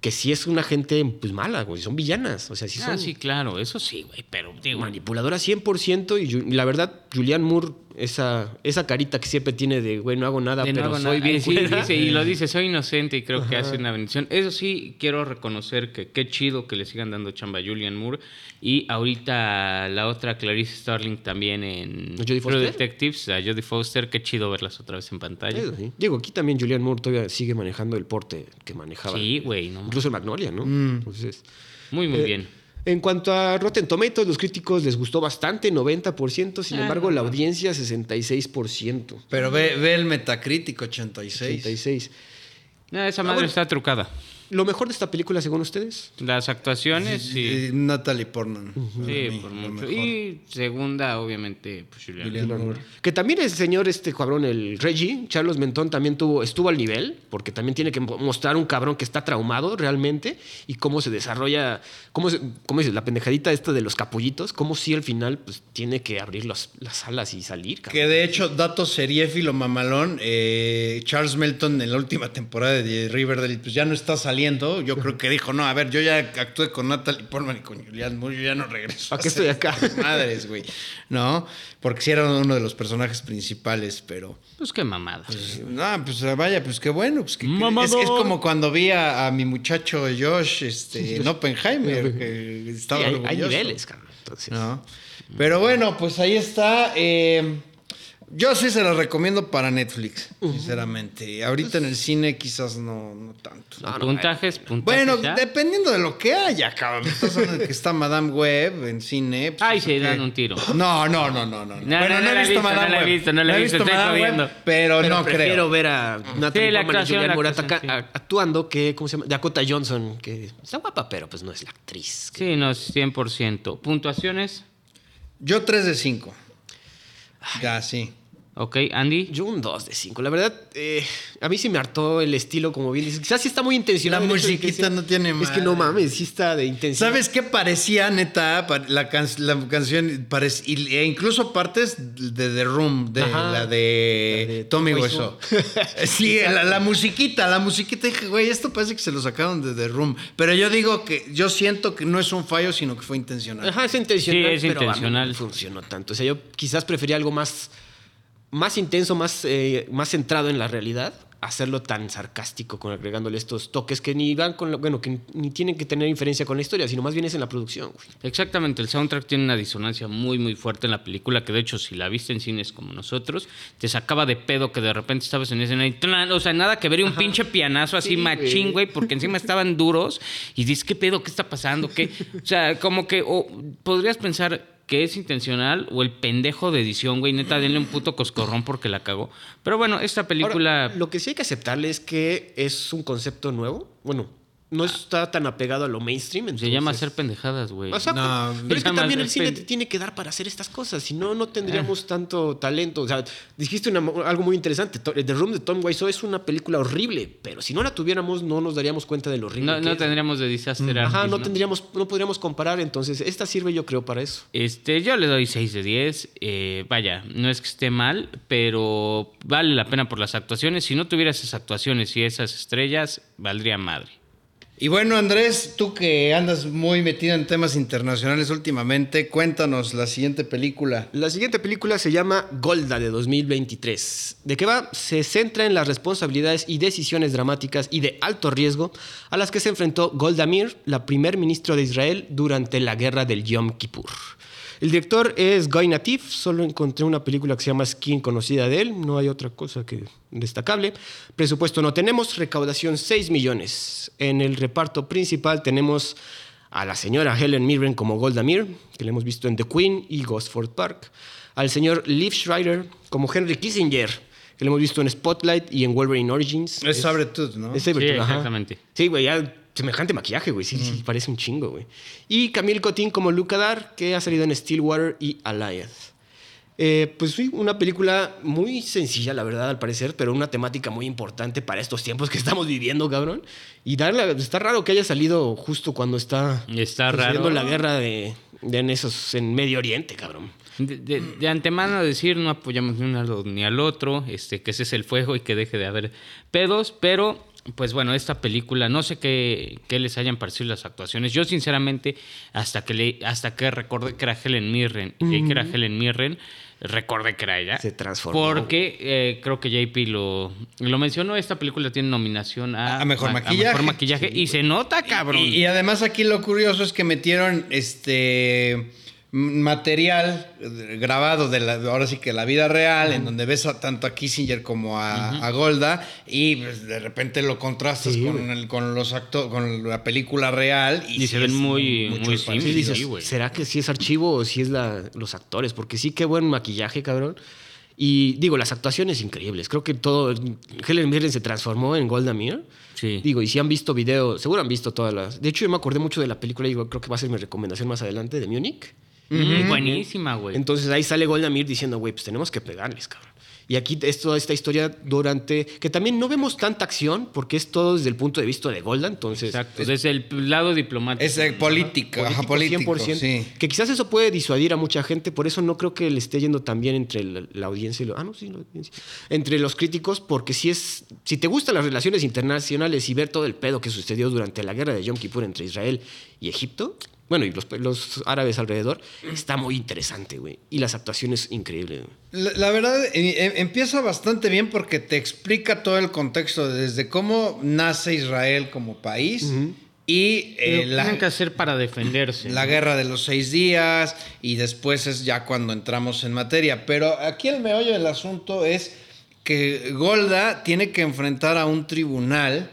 que sí es una gente pues mala, güey, son villanas, o sea, sí son Ah, sí, claro, eso sí, güey, pero digo, manipuladoras 100% y la verdad, Julian Moore, esa, esa carita que siempre tiene de, güey, no hago nada, de no pero hago soy nada. bien [LAUGHS] sí, culera". dice, y lo dice, soy inocente y creo que hace una bendición. Eso sí, quiero reconocer que qué chido que le sigan dando chamba a Julian Moore. Y ahorita la otra, Clarice Starling, también en ¿Jodie True? Detectives, a Jodie Foster. Qué chido verlas otra vez en pantalla. Sí. Digo, aquí también Julian Moore todavía sigue manejando el porte que manejaba. Sí, güey, no Incluso en Magnolia, ¿no? Mm. Entonces, Muy, muy Eh, bien. En cuanto a Rotten Tomatoes, los críticos les gustó bastante, 90%, sin Ah, embargo, no. la audiencia 66%. Pero ve, ve el Metacritic 86. 86. No, esa Ah, madre bueno. está trucada. ¿Lo mejor de esta película, según ustedes? Las actuaciones, sí. Y Natalie Portman. Sí, mí, por mucho. mejor. Y segunda, obviamente, pues Julian. Julian Moore. Que también el señor, este cabrón, el Reggie, Charles Mentón, también tuvo, estuvo al nivel, porque también tiene que mo- mostrar un cabrón que está traumado realmente y cómo se desarrolla, cómo, se, cómo dices, la pendejadita esta de los capullitos, cómo si al final pues, tiene que abrir los- las alas y salir, cabrón. Que de hecho, dato seriéfilo mamalón, eh, Charles Melton en la última temporada de Riverdale, pues ya no está saliendo. Yo creo que dijo, no, a ver, yo ya actué con Natalie Portman y con Julian Moore, yo ya no regreso. ¿Para a qué estoy acá? [LAUGHS] Madres, güey. ¿No? Porque sí era uno de los personajes principales, pero... Pues qué mamada. No, pues vaya, pues qué bueno. Pues que, que- es, es como cuando vi a, a mi muchacho Josh este, en Oppenheimer, que estaba Sí, hay, hay orgulloso. niveles, cabrón. Entonces, ¿no? Pero bueno, pues ahí está. eh, yo sí se la recomiendo para Netflix, sinceramente. Ahorita en el cine quizás no, no tanto. No, no, puntajes, puntajes. Bueno, ya. dependiendo de lo que haya, cabrón. Estás hablando de que está Madame Web en cine. pues, Ay, se dan un tiro. No, no, no, no, no. No, no, no he visto, no la he Web. visto, no la he visto, estoy Madame Web, jodiendo. pero, Pero no prefiero creo. ver a Natalie Sí, la Portman y actuación, Julianne la Moore actuación, ataca- a- actuando que, ¿cómo se llama? Dakota Johnson, que está guapa, pero pues no es la actriz. Sí, no, 100%. ¿Puntuaciones? Yo 3 de 5. Ya, sí. Ok, Andy. Yo un 2 de 5. La verdad, eh, a mí sí me hartó el estilo, como bien dices. Quizás sí está muy intencional. La musiquita no tiene Es que no mames, sí está de intensidad. ¿Sabes qué parecía, neta? La, can- la canción e incluso partes de The Room, de Ajá. la de, La de Tommy Wiseau. [LAUGHS] sí, la, la musiquita, la musiquita. Dije, güey, esto parece que se lo sacaron de The Room. Pero yo digo que yo siento que no es un fallo, sino que fue intencional. Ajá, es intencional. Sí, es pero a mí intencional. no funcionó tanto. O sea, yo quizás prefería algo más, más intenso, más, eh, más centrado en la realidad. Hacerlo tan sarcástico, con agregándole estos toques que ni van con, lo- bueno, que ni tienen que tener inferencia con la historia, sino más bien es en la producción. güey. Exactamente, el soundtrack tiene una disonancia muy muy fuerte en la película que de hecho si la viste en cines como nosotros, te sacaba de pedo que de repente estabas en escena y o sea, nada que ver y un pinche pianazo así Sí, machín, güey. porque encima estaban duros y dices, ¿qué pedo? ¿Qué está pasando? ¿Qué? O sea, como que o podrías pensar que es intencional o el pendejo de edición, güey, neta, denle un puto coscorrón porque la cagó. Pero bueno, esta película... Ahora, lo que sí hay que aceptarle es que es un concepto nuevo. Bueno, no está tan apegado a lo mainstream. Se entonces- llama hacer pendejadas, güey. Exacto. No, pero es que también el cine te tiene que dar para hacer estas cosas. Si no, no tendríamos tanto talento. O sea, dijiste una- algo muy interesante. The Room de Tom Wiseau es una película horrible, pero si no la tuviéramos, no nos daríamos cuenta de lo horrible No, que no es. tendríamos de disaster Ajá, artist, no tendríamos, no podríamos comparar. Entonces, esta sirve, yo creo, para eso. Este, yo le doy 6 de 10. Eh, vaya, no es que esté mal, pero vale la pena por las actuaciones. Si no tuviera esas actuaciones y esas estrellas, valdría madre. Y bueno, Andrés, tú que andas muy metido en temas internacionales últimamente, cuéntanos la siguiente película. La siguiente película se llama Golda de 2023. ¿De qué va? Se centra en las responsabilidades y decisiones dramáticas y de alto riesgo a las que se enfrentó Golda Meir, la primer ministro de Israel, durante la guerra del Yom Kippur. El director es Guy Natif, solo encontré una película que se llama Skin conocida de él, no hay otra cosa que destacable. Presupuesto no tenemos, recaudación 6 millones. En el reparto principal tenemos a la señora Helen Mirren como Golda Meir, que la hemos visto en The Queen y Gosford Park, al señor Liv Schreiber como Henry Kissinger, que lo hemos visto en Spotlight y en Wolverine Origins. Es Sabretooth, ¿no? Es Sabretooth, Sí, ajá. exactamente. Sí, güey, ya semejante maquillaje, güey. Sí, sí, parece un chingo, güey. Y Camille Cotin como Luca Dar, que ha salido en Stillwater y Allied. Eh, pues sí, una película muy sencilla, la verdad, al parecer, pero una temática muy importante para estos tiempos que [LAUGHS] estamos viviendo, cabrón. Y darle, está raro que haya salido justo cuando está Está sucediendo raro. la guerra de, de en esos en Medio Oriente, cabrón. De, de- de antemano decir no apoyamos ni un lado ni al otro, este, que ese es el fuego y que deje de haber pedos, pero pues bueno, esta película, no sé qué, qué les hayan parecido las actuaciones. Yo sinceramente, hasta que le, hasta que recordé que era Helen Mirren, y que era Helen Mirren, recordé que era ella. Se transformó. Porque eh, creo que JP lo, lo mencionó, esta película tiene nominación a, A mejor maquillaje. mejor maquillaje y se nota, cabrón. Y, y además aquí lo curioso es que metieron este material eh, grabado de la, ahora sí que la vida real, en donde ves a- tanto a Kissinger como a, a Golda, y pues, de repente lo contrastas Sí, con, güey. el- con los actos, con la película real. Y, Y sí se ven es muy- muy simples, parecido. Sí, dices, Sí, güey. ¿será que sí es archivo o sí es la- los actores? Porque sí, qué buen maquillaje, cabrón. Y digo, las actuaciones increíbles. Creo que todo. Helen Mirren se transformó en Golda Meir. Sí. Digo, y si han visto video, seguro han visto todas las. De hecho, yo me acordé mucho de la película y creo que va a ser mi recomendación más adelante de Munich. Buenísima, güey. Entonces ahí sale Golda Meir diciendo, güey, pues tenemos que pegarles, cabrón. Y aquí es toda esta historia durante. que también no vemos tanta acción porque es todo desde el punto de vista de Golda. Entonces. Exacto, desde el lado diplomático. Es eh, político, ajá, político, 100%. sí. Que quizás eso puede disuadir a mucha gente, por eso no creo que le esté yendo tan bien entre la, la audiencia y lo- ah, no, sí, la audiencia. entre los críticos, porque si es si te gustan las relaciones internacionales y ver todo el pedo que sucedió durante la guerra de Yom Kippur entre Israel y Egipto, bueno, y los, los árabes alrededor, está muy interesante, güey. Y las actuaciones increíbles. güey. La, la verdad, eh, eh, empieza bastante bien porque te explica todo el contexto, desde cómo nace Israel como país y eh, Lo la, tienen que hacer para defenderse. la guerra de los seis días y después es ya cuando entramos en materia. Pero aquí el meollo del asunto es que Golda tiene que enfrentar a un tribunal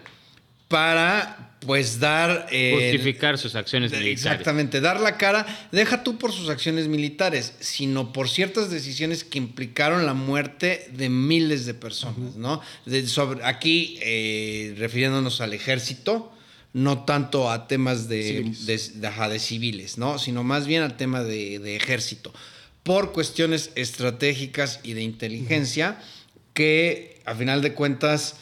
para pues dar... eh, Justificar sus acciones de- militares. Exactamente, dar la cara, deja tú por sus acciones militares, sino por ciertas decisiones que implicaron la muerte de miles de personas, ¿no? De- sobre, aquí, eh, refiriéndonos al ejército, no tanto a temas de, Civiles. de, de- ajá, de civiles, ¿no? Sino más bien al tema de, de ejército, por cuestiones estratégicas y de inteligencia que, a final de cuentas,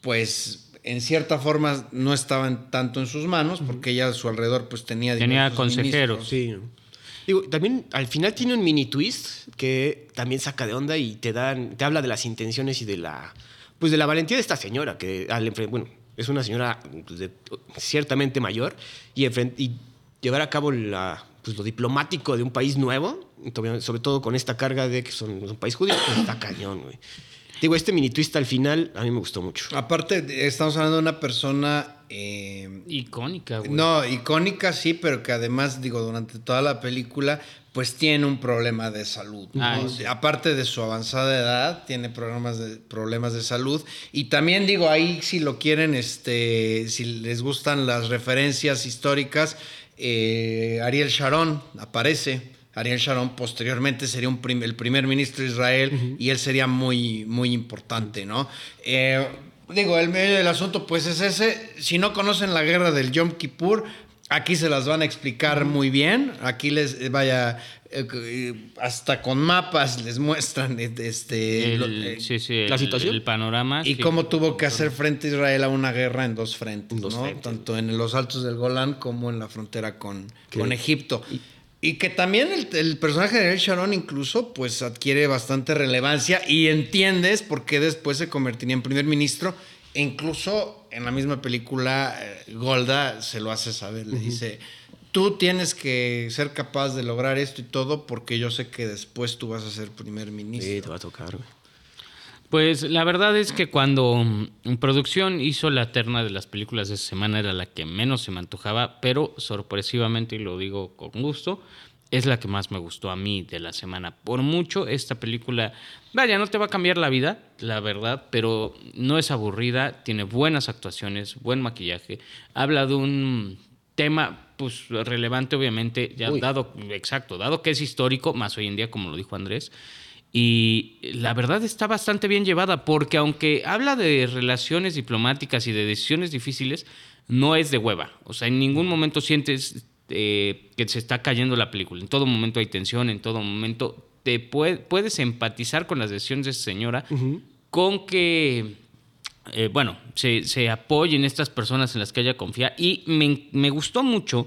pues en cierta forma no estaban tanto en sus manos, porque ella a su alrededor pues tenía... Tenía consejeros. Sí. Digo, también al final tiene un mini twist que también saca de onda y te dan, te habla de las intenciones y de la, pues de la valentía de esta señora que al bueno, es una señora pues, de- ciertamente mayor y, y llevar a cabo la, pues, lo diplomático de un país nuevo, sobre todo con esta carga de que son es un país judío, pues está cañón, güey. Digo, este mini twist al final a mí me gustó mucho. Aparte, estamos hablando de una persona... eh, Icónica, güey. no, icónica sí, pero que además, digo, durante toda la película, pues tiene un problema de salud. ¿no? Ay, sí. Aparte de su avanzada edad, tiene problemas de, problemas de salud. Y también digo, ahí si lo quieren, este, si les gustan las referencias históricas, eh, Ariel Sharon aparece. Ariel Sharon posteriormente sería un prim- el primer ministro de Israel y él sería muy, muy importante, ¿no? Eh, digo, el medio del asunto pues es ese. Si no conocen la guerra del Yom Kippur, aquí se las van a explicar muy bien. Aquí les eh, vaya eh, hasta con mapas les muestran este El- lo- eh, sí, sí, la el- situación. El panorama. y sí. cómo tuvo que hacer frente Israel a una guerra en dos frentes, dos ¿no? frentes. Tanto en los altos del Golán como en la frontera con, con Egipto. Y, que también el, el personaje de Ariel Sharon incluso pues adquiere bastante relevancia y entiendes por qué después se convertiría en primer ministro. E incluso en la misma película eh, Golda se lo hace saber, le dice, tú tienes que ser capaz de lograr esto y todo porque yo sé que después tú vas a ser primer ministro. Sí, te va a tocar, güey. Pues la verdad es que cuando mm, en producción hizo la terna de las películas de esa semana era la que menos se me antojaba, pero sorpresivamente, y lo digo con gusto, es la que más me gustó a mí de la semana. Por mucho, esta película, vaya, no te va a cambiar la vida, la verdad, pero no es aburrida, tiene buenas actuaciones, buen maquillaje, habla de un tema pues relevante obviamente ya Uy. dado exacto dado que es histórico más hoy en día como lo dijo Andrés y la verdad está bastante bien llevada porque aunque habla de relaciones diplomáticas y de decisiones difíciles no es de hueva. O sea en ningún momento sientes eh, que se está cayendo la película. En todo momento hay tensión en todo momento te puede- puedes empatizar con las decisiones de esa señora con que eh, bueno, se, se apoyen estas personas en las que ella confía. Y me, me gustó mucho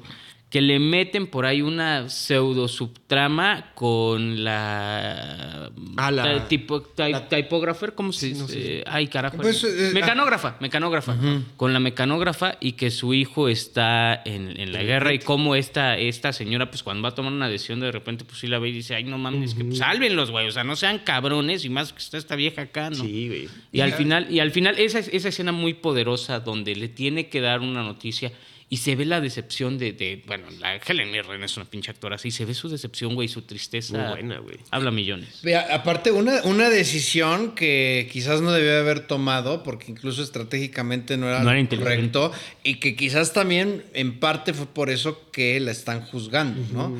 que le meten por ahí una pseudo subtrama con la, Ah, la- tipo, la- typographer, ¿cómo se dice? no sé. Eh, Ay, carajo. Pues, eh, mecanógrafa, mecanógrafa. Con la mecanógrafa y que su hijo está en, en la guerra y cómo esta, esta señora, pues cuando va a tomar una decisión, de repente, pues sí la ve y dice, ay, no mames, que pues, sálvenlos, güey, o sea, no sean cabrones y más que está esta vieja acá, ¿no? Sí, güey. Y al final, y al final esa, esa escena muy poderosa donde le tiene que dar una noticia y se ve la decepción de, de- bueno, la Helen Mirren es una pinche actora así, se ve su decepción, güey, su tristeza. Muy buena, güey. Habla millones. Vea, aparte, una, una decisión que quizás no debió haber tomado, porque incluso estratégicamente no era, No era correcto, y que quizás también en parte fue por eso que la están juzgando, ¿no?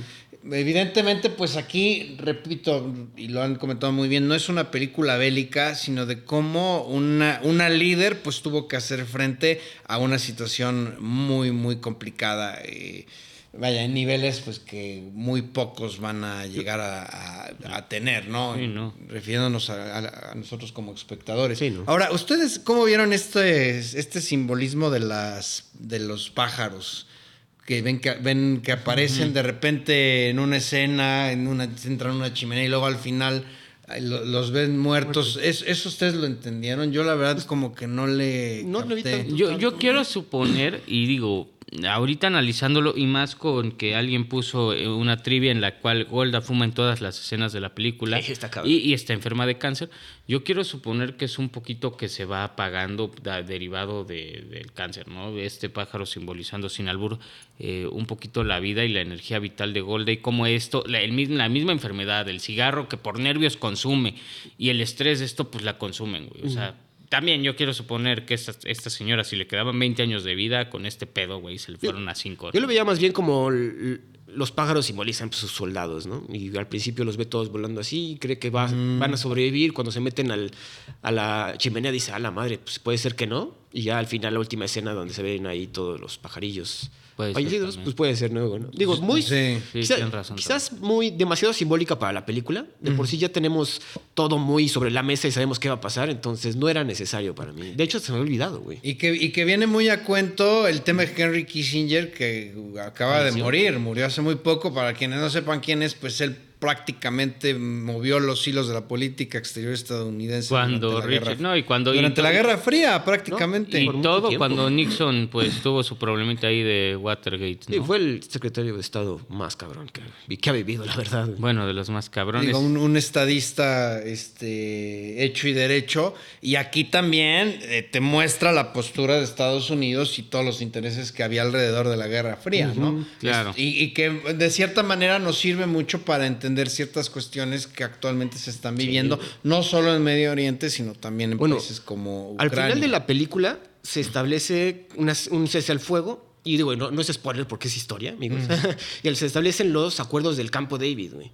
Evidentemente, pues aquí, repito, y lo han comentado muy bien, no es una película bélica, sino de cómo una, una líder pues tuvo que hacer frente a una situación muy, muy complicada. eh, vaya, en niveles pues que muy pocos van a llegar a, a- a tener, ¿no? Sí, no. Refiriéndonos a, nosotros como espectadores. Sí, ¿no? Ahora, ¿ustedes cómo vieron este, este simbolismo de, las, de los pájaros? Que ven que, ven que aparecen de repente en una escena, en una, entran en una chimenea y luego al final lo- los ven muertos. ¿Es- ¿Eso ustedes lo entendieron? Yo la verdad como que no le... No lo vi capté. tanto. Yo, yo quiero suponer, y digo, ahorita analizándolo, y más con que alguien puso eh, una trivia en la cual Golda fuma en todas las escenas de la película Sí, está cabrón. y, y está enferma de cáncer, yo quiero suponer que es un poquito que se va apagando da- derivado de- del cáncer, ¿no? Este pájaro simbolizando sin albur eh, un poquito la vida y la energía vital de Golda y cómo esto, la, el la misma enfermedad, el cigarro que por nervios consume y el estrés de esto pues la consumen, güey. O sea, también yo quiero suponer que esta, esta señora, si le quedaban 20 años de vida, con este pedo, güey, se le fueron a 5. Yo lo veía más bien como los pájaros simbolizan pues, sus soldados, ¿no? Y al principio los ve todos volando así y cree que va- van a sobrevivir. Cuando se meten al, a la chimenea dice, a la madre, pues puede ser que no. Y ya al final la última escena donde se ven ahí todos los pajarillos Puede ser pues puede ser nuevo, ¿no? Digo, muy... Sí. Quizá- tienen razón quizás muy demasiado simbólica para la película. De por sí ya tenemos todo muy sobre la mesa y sabemos qué va a pasar, entonces no era necesario para mí. De hecho, se me había olvidado, güey. Y que, y que viene muy a cuento el tema de Henry Kissinger, que acaba de morir, murió hace muy poco. Para quienes no sepan quién es, pues él prácticamente movió los hilos de la política exterior estadounidense. Cuando durante la Richard- Guerra- no, y cuando- durante y- la Guerra Fría, prácticamente. Y por mucho todo tiempo. cuando Nixon pues tuvo su problemita ahí de Watergate, ¿no? fue el secretario de Estado más cabrón que, que ha vivido, la verdad. Bueno, de los más cabrones. Digo, un, un estadista este, hecho y derecho. Y aquí también eh, te muestra la postura de Estados Unidos y todos los intereses que había alrededor de la Guerra Fría, ¿no? claro. Es- Y, y que de cierta manera nos sirve mucho para entender ciertas cuestiones que actualmente se están viviendo, no solo en Medio Oriente, sino también en Bueno, países como Al Ucrania. final de la película se establece una- un cese al fuego. Y digo, no, no es spoiler porque es historia, amigos. [LAUGHS] y se establecen los acuerdos del campo David, güey.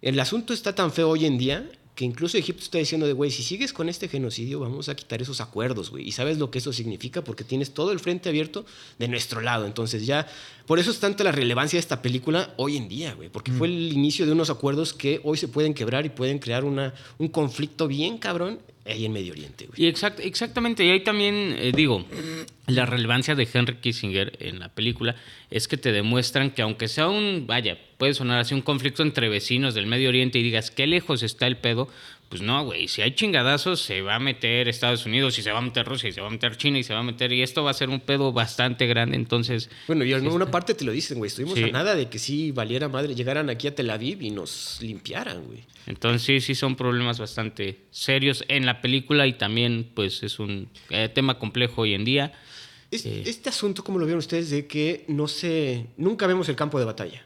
El asunto está tan feo hoy en día que incluso Egipto está diciendo de, güey, si sigues con este genocidio, vamos a quitar esos acuerdos, güey. Y sabes lo que eso significa porque tienes todo el frente abierto de nuestro lado. Entonces ya, por eso es tanta la relevancia de esta película hoy en día, güey, porque fue el inicio de unos acuerdos que hoy se pueden quebrar y pueden crear una, un conflicto bien cabrón ahí en Medio Oriente, güey. Y exact- exactamente, y ahí también eh, digo, la relevancia de Henry Kissinger en la película es que te demuestran que aunque sea un, vaya, puede sonar así un conflicto entre vecinos del Medio Oriente y digas, qué lejos está el pedo, pues no, güey, si hay chingadazos se va a meter Estados Unidos y se va a meter Rusia y se va a meter China y se va a meter, y esto va a ser un pedo bastante grande, entonces... Bueno, y en una parte te lo dicen, güey. Estuvimos Sí. a nada de que sí valiera madre, llegaran aquí a Tel Aviv y nos limpiaran, güey. Entonces sí, son problemas bastante serios en la película y también pues es un eh, tema complejo hoy en día. Es- Eh. Este asunto, ¿cómo lo vieron ustedes? De que no sé, nunca vemos el campo de batalla.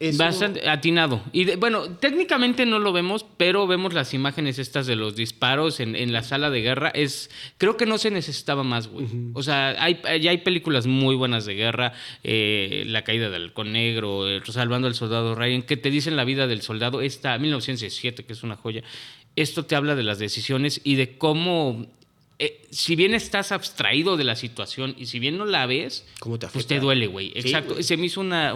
Eso- Bastante atinado. Y de- bueno, técnicamente no lo vemos, pero vemos las imágenes estas de los disparos en, en la sala de guerra. Es, creo que no se necesitaba más, güey. O sea, hay, ya hay películas muy buenas de guerra. eh, la caída del halcón negro, eh, Salvando al soldado Ryan, que te dicen la vida del soldado. Esta, 1917, que es una joya. Esto te habla de las decisiones y de cómo... eh, si bien estás abstraído de la situación y si bien no la ves, ¿Cómo te pues te duele, güey. Exacto. Se me hizo una,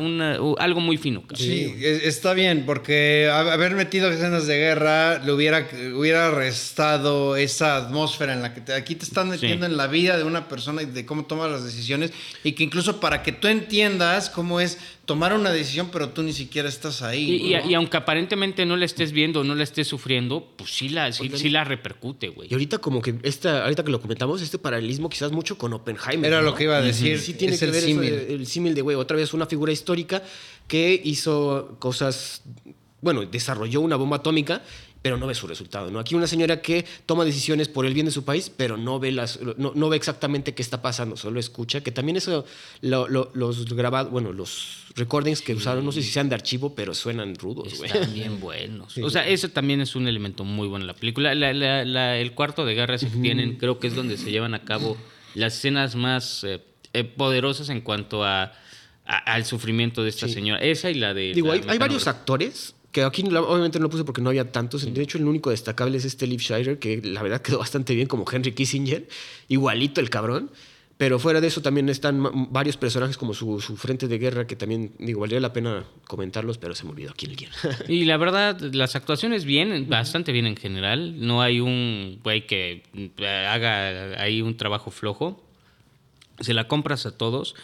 algo muy fino. cabrón. Sí, es- está bien, porque ha- haber metido escenas de guerra le hubiera, hubiera restado esa atmósfera en la que te- aquí te están metiendo Sí. en la vida de una persona y de cómo toma las decisiones y que incluso para que tú entiendas cómo es tomar una decisión, pero tú ni siquiera estás ahí. Y, y- ¿no? y aunque aparentemente no la estés viendo, no la estés sufriendo, pues sí la, sí la repercute, güey. Y ahorita como que esta, ahorita que lo comentamos, este paralelismo quizás mucho con Oppenheimer. Era ¿no? lo que iba a decir. Sí tiene es que el ver símil. de- el símil de, güey, otra vez una figura histórica que hizo cosas, bueno, desarrolló una bomba atómica, pero no ve su resultado, ¿no? Aquí una señora que toma decisiones por el bien de su país, pero no ve, las, no, no ve exactamente qué está pasando, solo escucha, que también eso, lo- lo- los grabados, bueno, los recordings que usaron, no sé si sean de archivo, pero suenan rudos. Están [LAUGHS] bien buenos. O sea, eso también es un elemento muy bueno en la película. La- la- la- el cuarto de guerra que tienen, creo que es donde se llevan a cabo las escenas más eh, eh, poderosas en cuanto a, a- al sufrimiento de esta Sí. señora. Esa y la de. Digo, la hay, hay varios actores que aquí obviamente no lo puse porque no había tantos. De hecho, el único destacable es este Liv Schreiber, que la verdad quedó bastante bien como Henry Kissinger. Igualito el cabrón. Pero fuera de eso también están varios personajes como su, su frente de guerra que también, digo, valdría la pena comentarlos, pero se me olvidó quién el guion. [LAUGHS] Y la verdad, las actuaciones bien, bastante bien en general. No hay un güey que eh, haga ahí un trabajo flojo. Se la compras a todos.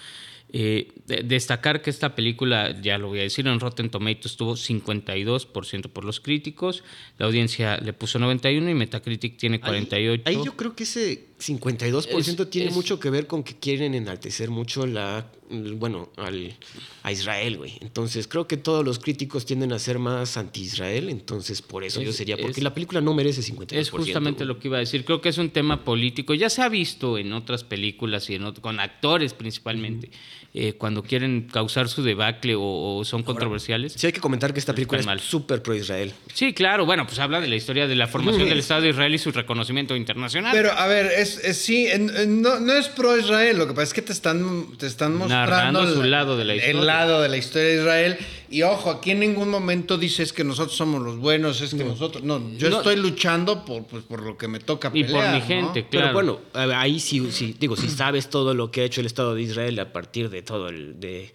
Eh, de- destacar que esta película, ya lo voy a decir, en Rotten Tomatoes tuvo 52% por los críticos, la audiencia le puso 91 y Metacritic tiene 48. Ahí, ahí yo creo que ese 52% Es- tiene es- mucho que ver con que quieren enaltecer mucho la, bueno, al, a Israel, güey. Entonces creo que todos los críticos tienden a ser más anti-Israel, entonces por eso Es- yo sería, porque es- la película no merece 52%. Es justamente güey. lo que iba a decir. Creo que es un tema político. Ya se ha visto en otras películas y en ot- con actores principalmente, eh, cuando quieren causar su debacle o, o son controversiales. Sí hay que comentar que esta película es mal. súper pro-Israel. Sí, claro. Bueno, pues habla de la historia de la formación del Estado de Israel y su reconocimiento internacional. Pero a ver, es, es- sí, en- en- no, no es pro Israel, lo que pasa es que te están, te están mostrando Narrando su el- lado de la historia. El lado de la historia de Israel. Y ojo, aquí en ningún momento dices que nosotros somos los buenos, es que nosotros. No, yo No. estoy luchando por, pues, por lo que me toca y pelear. por mi ¿no? gente, claro. Pero bueno, ahí sí, sí, digo, si sabes todo lo que ha hecho el Estado de Israel a partir de todo el... De,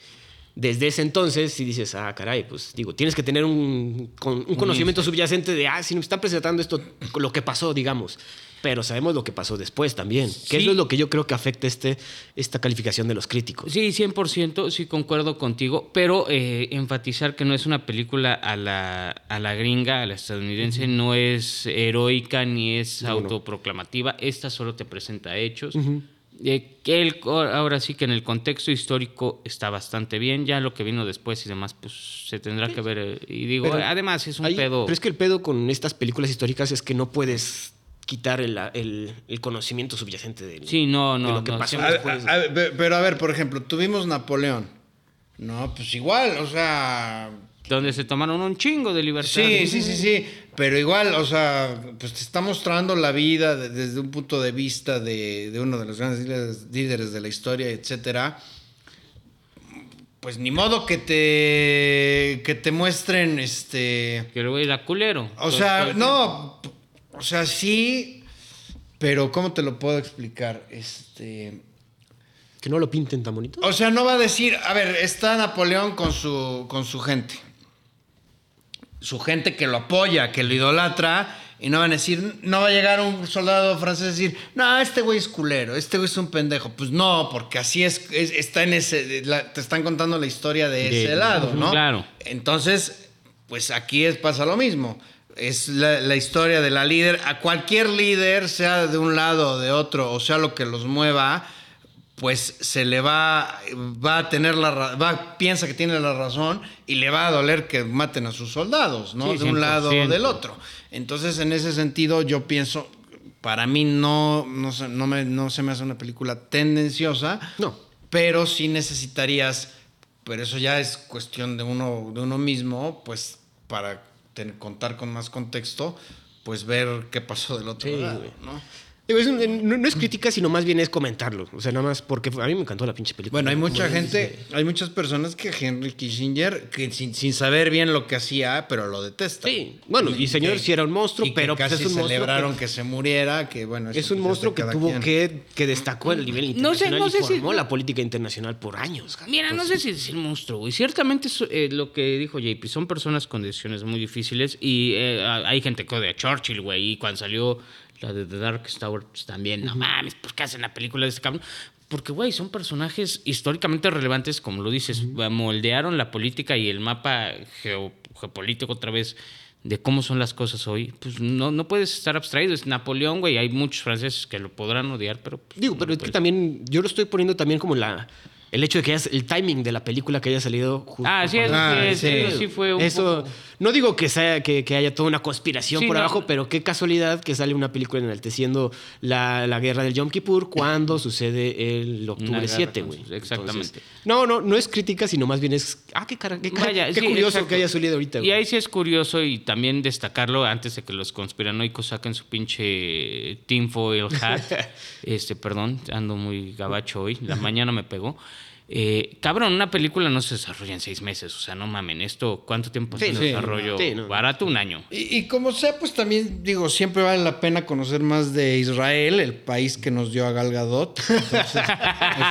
desde ese entonces, si dices, ah, caray, pues digo, tienes que tener un, un conocimiento subyacente de, ah, si nos están presentando esto, lo que pasó, digamos. Pero sabemos lo que pasó después también. Que Sí. eso es lo que yo creo que afecta este, esta calificación de los críticos. Sí, 100%, sí concuerdo contigo, pero eh, enfatizar que no es una película a la, a la gringa, a la estadounidense, no es heroica ni es No, no. autoproclamativa, esta solo te presenta hechos. Eh, que el- ahora sí que en el contexto histórico está bastante bien, ya lo que vino después y demás, pues se tendrá que ver. eh, Y digo, Pero además es un pedo... Pero es que el pedo con estas películas históricas es que no puedes quitar el, el- el conocimiento subyacente de, Sí, no, de no, lo que no, pasó A- después. a- a- pe- pero a ver, por ejemplo, tuvimos Napoleón. No, pues igual, o sea. donde se tomaron un chingo de libertad. Sí, sí, sí, sí. Pero igual, o sea, pues te está mostrando la vida de- desde un punto de vista de, de uno de los grandes líderes, líderes de la historia, etcétera. pues ni modo que te que te muestren este Que güey era culero. o sea, no, o sea, sí, pero ¿cómo te lo puedo explicar? Este, Que no lo pinten tan bonito. o sea, no va a decir, a ver, está Napoleón con su con su gente. Su gente que lo apoya, que lo idolatra, y no van a decir, no va a llegar un soldado francés a decir, no, este güey es culero, este güey es un pendejo. Pues no, porque así es, es- está en ese, la- te están contando la historia de, De- ese lado, ¿no? Claro. Entonces, pues aquí es, pasa lo mismo. Es la, la historia de la líder. A cualquier líder, sea de un lado o de otro, o sea lo que los mueva, pues se le va, va a tener la va, piensa que tiene la razón y le va a doler que maten a sus soldados, ¿no? Sí, de un lado o 100%. del otro. Entonces, en ese sentido, yo pienso, para mí no, no, se, no, me, no se me hace una película tendenciosa. No. Pero sí necesitarías, pero eso ya es cuestión de uno, de uno mismo, pues para contar con más contexto, pues ver qué pasó del otro Sí, lado, güey. ¿no? Digo, es un- no, no es crítica, sino más bien es comentarlo. O sea, nada más porque a mí me encantó la pinche película. Bueno, hay mucha Como gente, hay muchas personas que Henry Kissinger, que sin, sin saber bien lo que hacía, pero lo detesta. Sí, bueno, y señor que- sí era un monstruo, y que pero pues, casi es un monstruo celebraron que- que, se muriera, que bueno... Es un pues, monstruo que tuvo quien. que, que destacó a nivel No sé- internacional no sé y si- formó la política internacional por años. Mira, no sé si decir monstruo, güey. Ciertamente es, eh, lo que dijo JP, son personas con decisiones muy difíciles y eh, hay gente que odia a Churchill, güey, y cuando salió la de The Dark Tower, pues también, no mames, ¿por qué hacen la película de este cabrón? Porque, güey, son personajes históricamente relevantes, como lo dices, moldearon la política y el mapa geo- geopolítico otra vez de cómo son las cosas hoy. Pues no, no puedes estar abstraído. Es Napoleón, güey, hay muchos franceses que lo podrán odiar, pero... pues, Digo, no pero es que también, yo lo estoy poniendo también como la, el hecho de que haya, el timing de la película que haya salido justo. Ah, sí, cuando- Ah, sí, sí. sí, sí fue un Eso, poco- no digo que, sea, que, que haya toda una conspiración Sí, por no. abajo, pero qué casualidad que sale una película enalteciendo la, la guerra del Yom Kippur cuando sucede el octubre guerra 7, con- güey. exactamente. Entonces, no, no, no es crítica, sino más bien es. Ah, qué, cara, qué, cara- Vaya, qué sí, curioso exacto. que haya salido ahorita, Y güey. ahí sí es curioso y también destacarlo antes de que los conspiranoicos saquen su pinche tinfoil hat. [LAUGHS] este, perdón, ando muy gabacho hoy. La mañana me pegó. Eh, cabrón, una película no se desarrolla en seis meses. O sea, no mamen. Esto, ¿cuánto tiempo Sí, un sí, desarrollo? sí, no. Barato, un año. Y, y como sea, pues también digo, siempre vale la pena conocer más de Israel, el país que nos dio a Gal Gadot. [LAUGHS] Entonces.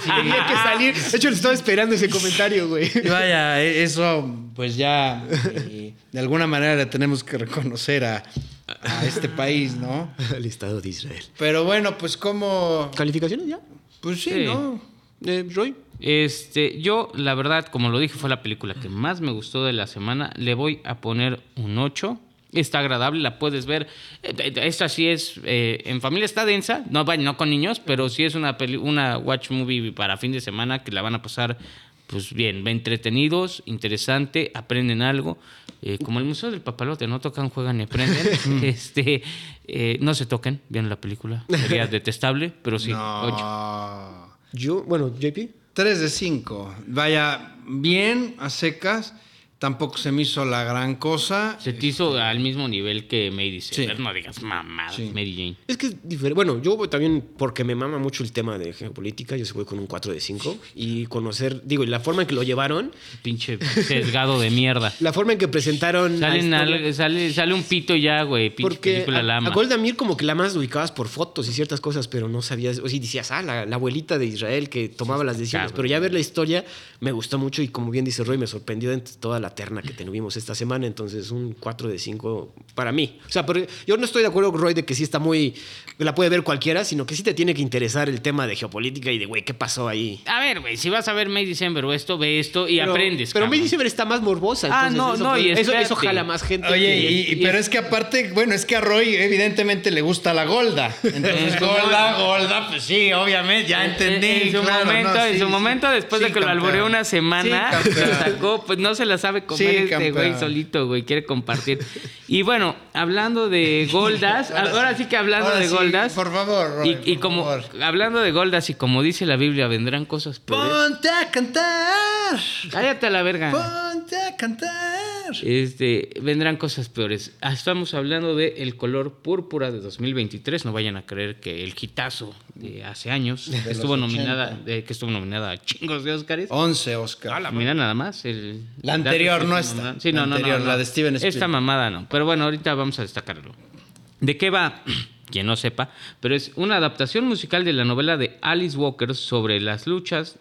Tenía que salir. De hecho, le estaba esperando ese comentario, güey. Y Vaya, e- eso pues ya eh, de alguna manera le tenemos que reconocer a, a este país, ¿no? [LAUGHS] Al Estado de Israel. Pero bueno, pues como... ¿Calificaciones ya? Pues sí, Sí. ¿no? Eh, Roy. Este, yo, la verdad, como lo dije, fue la película que más me gustó de la semana. Le voy a poner un 8. Está agradable, la puedes ver. Eh, eh, Esta sí es, eh, en familia está densa, no, vaya, no con niños, pero sí es una, peli- una watch movie para fin de semana que la van a pasar, pues bien, entretenidos, interesante, aprenden algo. Eh, como el Museo del Papalote, no tocan, juegan y aprenden. [LAUGHS] [LAUGHS] este, eh, no se toquen, vean la película. Sería [LAUGHS] detestable, pero sí, 8. No. Yo, bueno, JP. 3 de 5. Vaya, bien, a secas. Tampoco se me hizo la gran cosa. Se te hizo al mismo nivel que Made Sí. No digas mamadas, Sí. Mary Jane. Es que es diferente. Bueno, yo voy también, porque me mama mucho el tema de geopolítica, yo se voy con un 4 de 5. Y conocer, digo, y la forma en que lo llevaron, Pinche sesgado de mierda. [LAUGHS] la forma en que presentaron. Salen al- sale, sale un pito ya, güey. Pinche Porque película a, la a ama. Golda Meir como que la más ubicabas por fotos y ciertas cosas, pero no sabías, o sea, decías, ah, la, la abuelita de Israel que tomaba las decisiones, Cabrón. pero ya ver la historia me gustó mucho y como bien dice Roy, me sorprendió entre toda la terna que tuvimos esta semana, entonces un 4 de 5 para mí. O sea, pero yo no estoy de acuerdo con Roy de que sí está muy, la puede ver cualquiera, sino que sí te tiene que interesar el tema de geopolítica y de, güey, ¿qué pasó ahí? A ver, güey, si vas a ver May December o esto, ve esto y Pero- aprendes. Pero cabrón. May December está más morbosa. Ah, entonces no, eso, no, puede- y eso, eso jala más gente. Oye, que- y, y- pero es que aparte, bueno, es que a Roy evidentemente le gusta la Golda. Entonces, [LAUGHS] Golda, Golda, pues sí, obviamente, ya entendí. En, en su claro, momento, no, en sí, su sí. momento, después Sí, de que lo campeón. alboreó una semana, se sacó, pues no se la sabe comer Sí, este güey solito, güey, quiere compartir. Y bueno, hablando de Goldas, ahora, sí que hablando de sí, Goldas. Por favor, Roy, y, y por como favor. hablando de Goldas y como dice la Biblia, vendrán cosas peores. Ponte a cantar. Cállate a la verga. Ponte a cantar. Este, vendrán cosas peores. Ah, Estamos hablando de El color púrpura de 2023. No vayan a creer que el hitazo de hace años estuvo nominada, 80. de- que estuvo nominada a chingos de Oscars. 11 Oscar. Mira nada más. el- La anterior que no mamada. Sí, no, no, anterior, no, no. la de Steven Esta Spielberg. mamada no. Pero bueno, ahorita vamos a destacarlo. ¿De qué va? [CLEARS THROAT] Quien no sepa, pero es una adaptación musical de la novela de Alice Walker sobre las luchas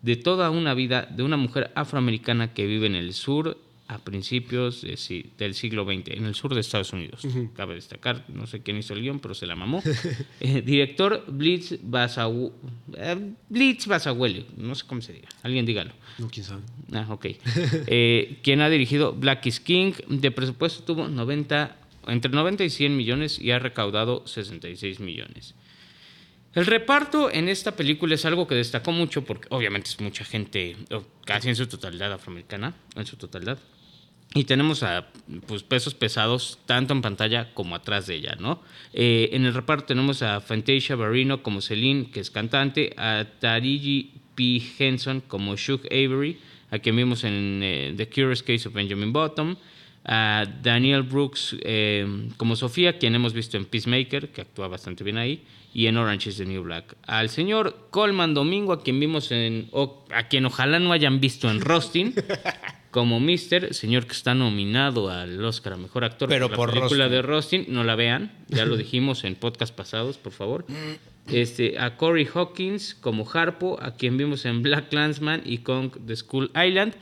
de toda una vida de una mujer afroamericana que vive en el sur a principios de del siglo XX, en el sur de Estados Unidos. Cabe destacar, no sé quién hizo el guion, pero se la mamó. [LAUGHS] Eh, director Blitz Basawu- eh, Blitz Basaweli, no sé cómo se diga, alguien dígalo. No, quién sabe. Ah, ok. [LAUGHS] Eh, quien ha dirigido Black is King, de presupuesto tuvo 90, entre 90 y 100 millones y ha recaudado 66 millones. El reparto en esta película es algo que destacó mucho porque obviamente es mucha gente, casi en su totalidad afroamericana, en su totalidad. Y tenemos a pues, pesos pesados tanto en pantalla como atrás de ella, ¿no? Eh, en el reparto tenemos a Fantasia Barrino como Celine, que es cantante, a Tariji P. Henson como Shug Avery, a quien vimos en eh, The Curious Case of Benjamin Bottom, a Daniel Brooks eh, como Sofía, quien hemos visto en Peacemaker, que actúa bastante bien ahí, y en Orange is the New Black. Al señor Coleman Domingo, a quien vimos en, o a quien ojalá no hayan visto en Rustin, [LAUGHS] como Mister, señor que está nominado al Oscar a Mejor Actor Pero la por película Rustin. de Rustin, no la vean, ya lo dijimos en podcast pasados, por favor. Este, a Corey Hawkins como Harpo, a quien vimos en Black Clansman y Kong The School Island.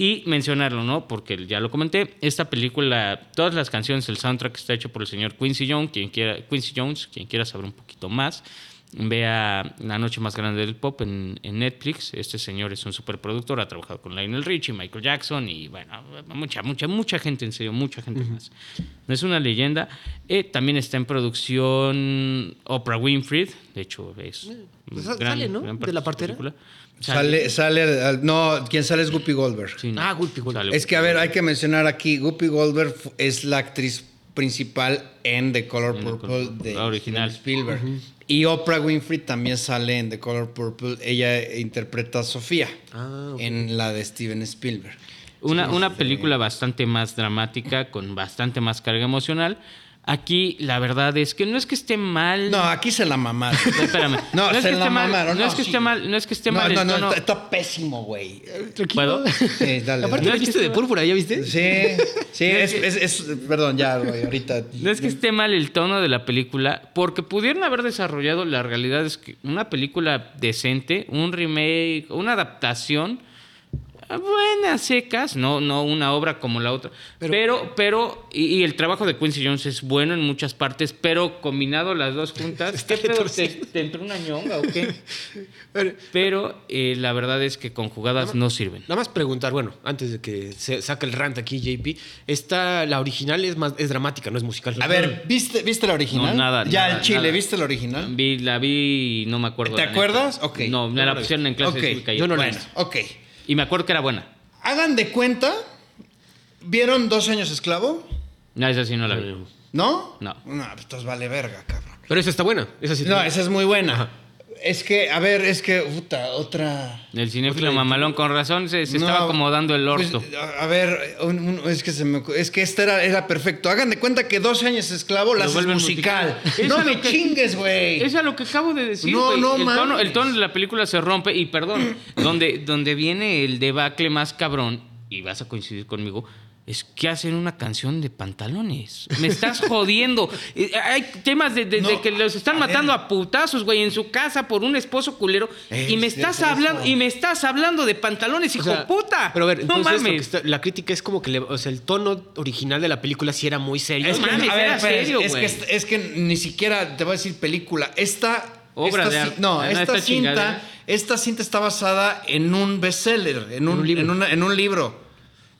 Y mencionarlo, ¿no? Porque ya lo comenté, esta película, todas las canciones, el soundtrack está hecho por el señor Quincy Jones, quien quiera, Quincy Jones, quien quiera saber un poquito más. Vea La Noche Más Grande del Pop en, en Netflix. Este señor es un superproductor, ha trabajado con Lionel Richie, Michael Jackson y bueno, mucha, mucha, mucha gente, en serio, mucha gente más. Es una leyenda. Eh, también está en producción Oprah Winfrey, de hecho es... Sale, ¿no? parte ¿De la partera? película. Sale, sale, al- no, quien sale es Guppy Goldberg. Sí, no. Ah, Whoopi Goldberg. Sale Es que, a ver, hay que mencionar aquí, Guppy Goldberg es la actriz principal en The Color En Purple Color- de original. Spielberg. Y Oprah Winfrey también sale en The Color Purple. Ella interpreta a Sofía Ah, en la de Steven Spielberg. Una, una película bastante más dramática, con bastante más carga emocional. Aquí la verdad es que no es que esté mal. No, aquí se la mamaron. Espérame. [LAUGHS] No, es se que la esté mal. mamaron. No, es que sí. esté mal. No es que esté No, mal. no, no, tono. está, está pésimo, güey. ¿Puedo? Sí, dale, Aparte, la viste de púrpura, ¿ya viste? Sí, sí, es, es, es- perdón, ya, güey, ahorita. No es que esté mal el tono de la película, porque pudieron haber desarrollado, la realidad es que una película decente, un remake, una adaptación, buenas secas, no, no una obra como la otra, pero, pero, y, y el trabajo de Quincy Jones es bueno en muchas partes, pero combinado las dos juntas, [LAUGHS] ¿qué pedo? ¿Te, te entró una ñonga o qué? [LAUGHS] Pero- Pero eh, la verdad es que conjugadas no sirven. Nada más preguntar, bueno, antes de que se saque el rant aquí, JP, esta, la original es más, es dramática, no es musical. A ver, ¿viste, ¿viste la original? No, nada, Ya, nada, el Chile, nada. ¿viste la original? Vi, la vi y no me acuerdo. ¿Te neta. acuerdas? Ok. No, me la la pusieron en clase Ok, de cívica y- yo no bueno, ok. Y me acuerdo que era buena. Hagan de cuenta, ¿vieron Dos años esclavo? No, esa sí no la vi. ¿No? No. No, pues vale verga, cabrón. Pero esa está buena. Esa sí No, esa es muy buena. Es que, a ver, es que, puta, otra... El cinéfilo mamalón, con razón, se, se No, estaba acomodando el pues, orto. a, a ver, un- un- es que se me, es que este era, era perfecto. Hagan de cuenta que 12 años esclavo la haces musical. musical. No me que- chingues, güey. Es a lo que acabo de decir. No, no el, tono, el tono de la película se rompe y perdón, [CLEARS THROAT] donde, donde viene el debacle más cabrón, y vas a coincidir conmigo, es que hacen una canción de pantalones. Me estás jodiendo. Hay temas de, de- de No, que los están a matando ver. a putazos, güey, en su casa por un esposo culero. y me Es- estás es hablando, y me estás hablando de pantalones, O hijo sea, puta. Pero a ver, no mames. está- la crítica es como que le- o sea, el tono original de la película sí era muy serio. Es No que, mames, a ver, era espera, serio, es, güey. que, es que ni siquiera te voy a decir película. Esta. Obra esta de arte. No, Ah, esta, esta cinta. Esta cinta está basada en un bestseller, en un, un libro. En, una- en un libro.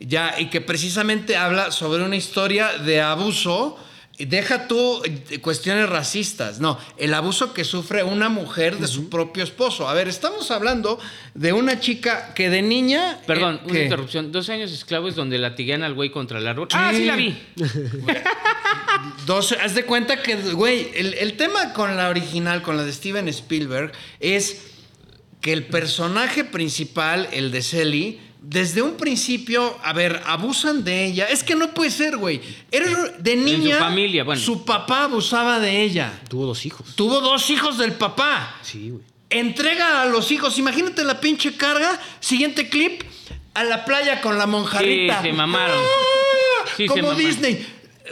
Ya, y que precisamente habla sobre una historia de abuso. Y Deja tú eh, cuestiones racistas. No, el abuso que sufre una mujer de su propio esposo. A ver, estamos hablando de una chica que de niña. Perdón, eh, una ¿qué? interrupción. Dos años esclavos donde latiguean al güey contra el árbol. Ah, sí la vi. [LAUGHS] Dos, haz de cuenta que, güey, el, el tema con la original, con la de Steven Spielberg, es que el personaje principal, el de Sally, desde un principio, a ver, abusan de ella. Es que no puede ser, güey. Era de niña. su familia, bueno. Su papá abusaba de ella. Tuvo dos hijos. Tuvo dos hijos del papá. Sí, güey. Entrega a los hijos. Imagínate la pinche carga. Siguiente clip. A la playa con la monjarrita. Sí, se mamaron. ¡Ah! Sí, se Como mamaron. Disney.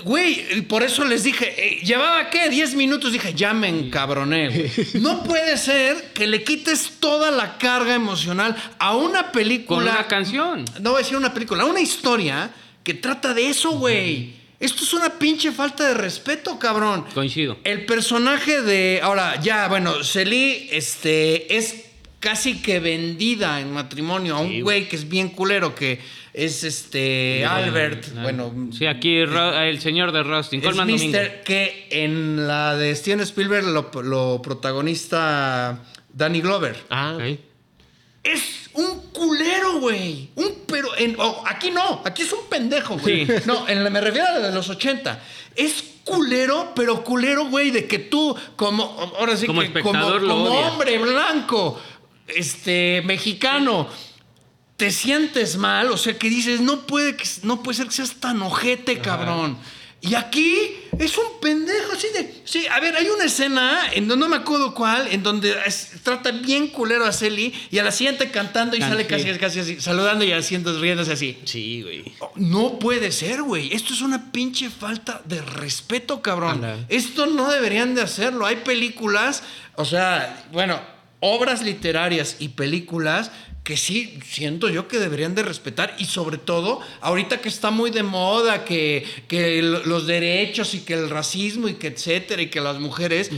Güey, por eso les dije, eh, ¿llevaba qué? 10 minutos. Dije, ya me encabroné, güey. [LAUGHS] No puede ser que le quites toda la carga emocional a una película. Con una canción. No voy a decir una película, una historia que trata de eso, güey. Esto es una pinche falta de respeto, cabrón. Coincido. El personaje de. Ahora, ya, bueno, Celí este, es casi que vendida en matrimonio a un Sí, güey que es bien culero, que es este. Albert. Bueno. Sí, aquí el señor de Rustin, Es Colman Domingo. Mr. que en la de Steven Spielberg lo, lo protagoniza Danny Glover. Ah, Ok. Es un culero, güey. Un pero. En, oh, aquí no, aquí es un pendejo, güey. Sí. No, en la- me refiero a la de los 80. Es culero, pero culero, güey, de que tú, como. Ahora sí Como que espectador como, lo como hombre blanco, este, mexicano. Te sientes mal, o sea que dices, no puede, que, no puede ser que seas tan ojete, cabrón. Y aquí es un pendejo así de. Sí, a ver, hay una escena en donde no me acuerdo cuál, en donde es- trata bien culero a Celi y a la siguiente cantando y Can- sale casi, casi así, saludando y haciendo, riéndose así. sí, güey. Oh, No puede ser, güey. Esto es una pinche falta de respeto, cabrón. Esto no deberían de hacerlo. Hay películas, o sea, bueno, obras literarias y películas que sí siento yo que deberían de respetar y sobre todo ahorita que está muy de moda que, que lo- los derechos y que el racismo y que etcétera y que las mujeres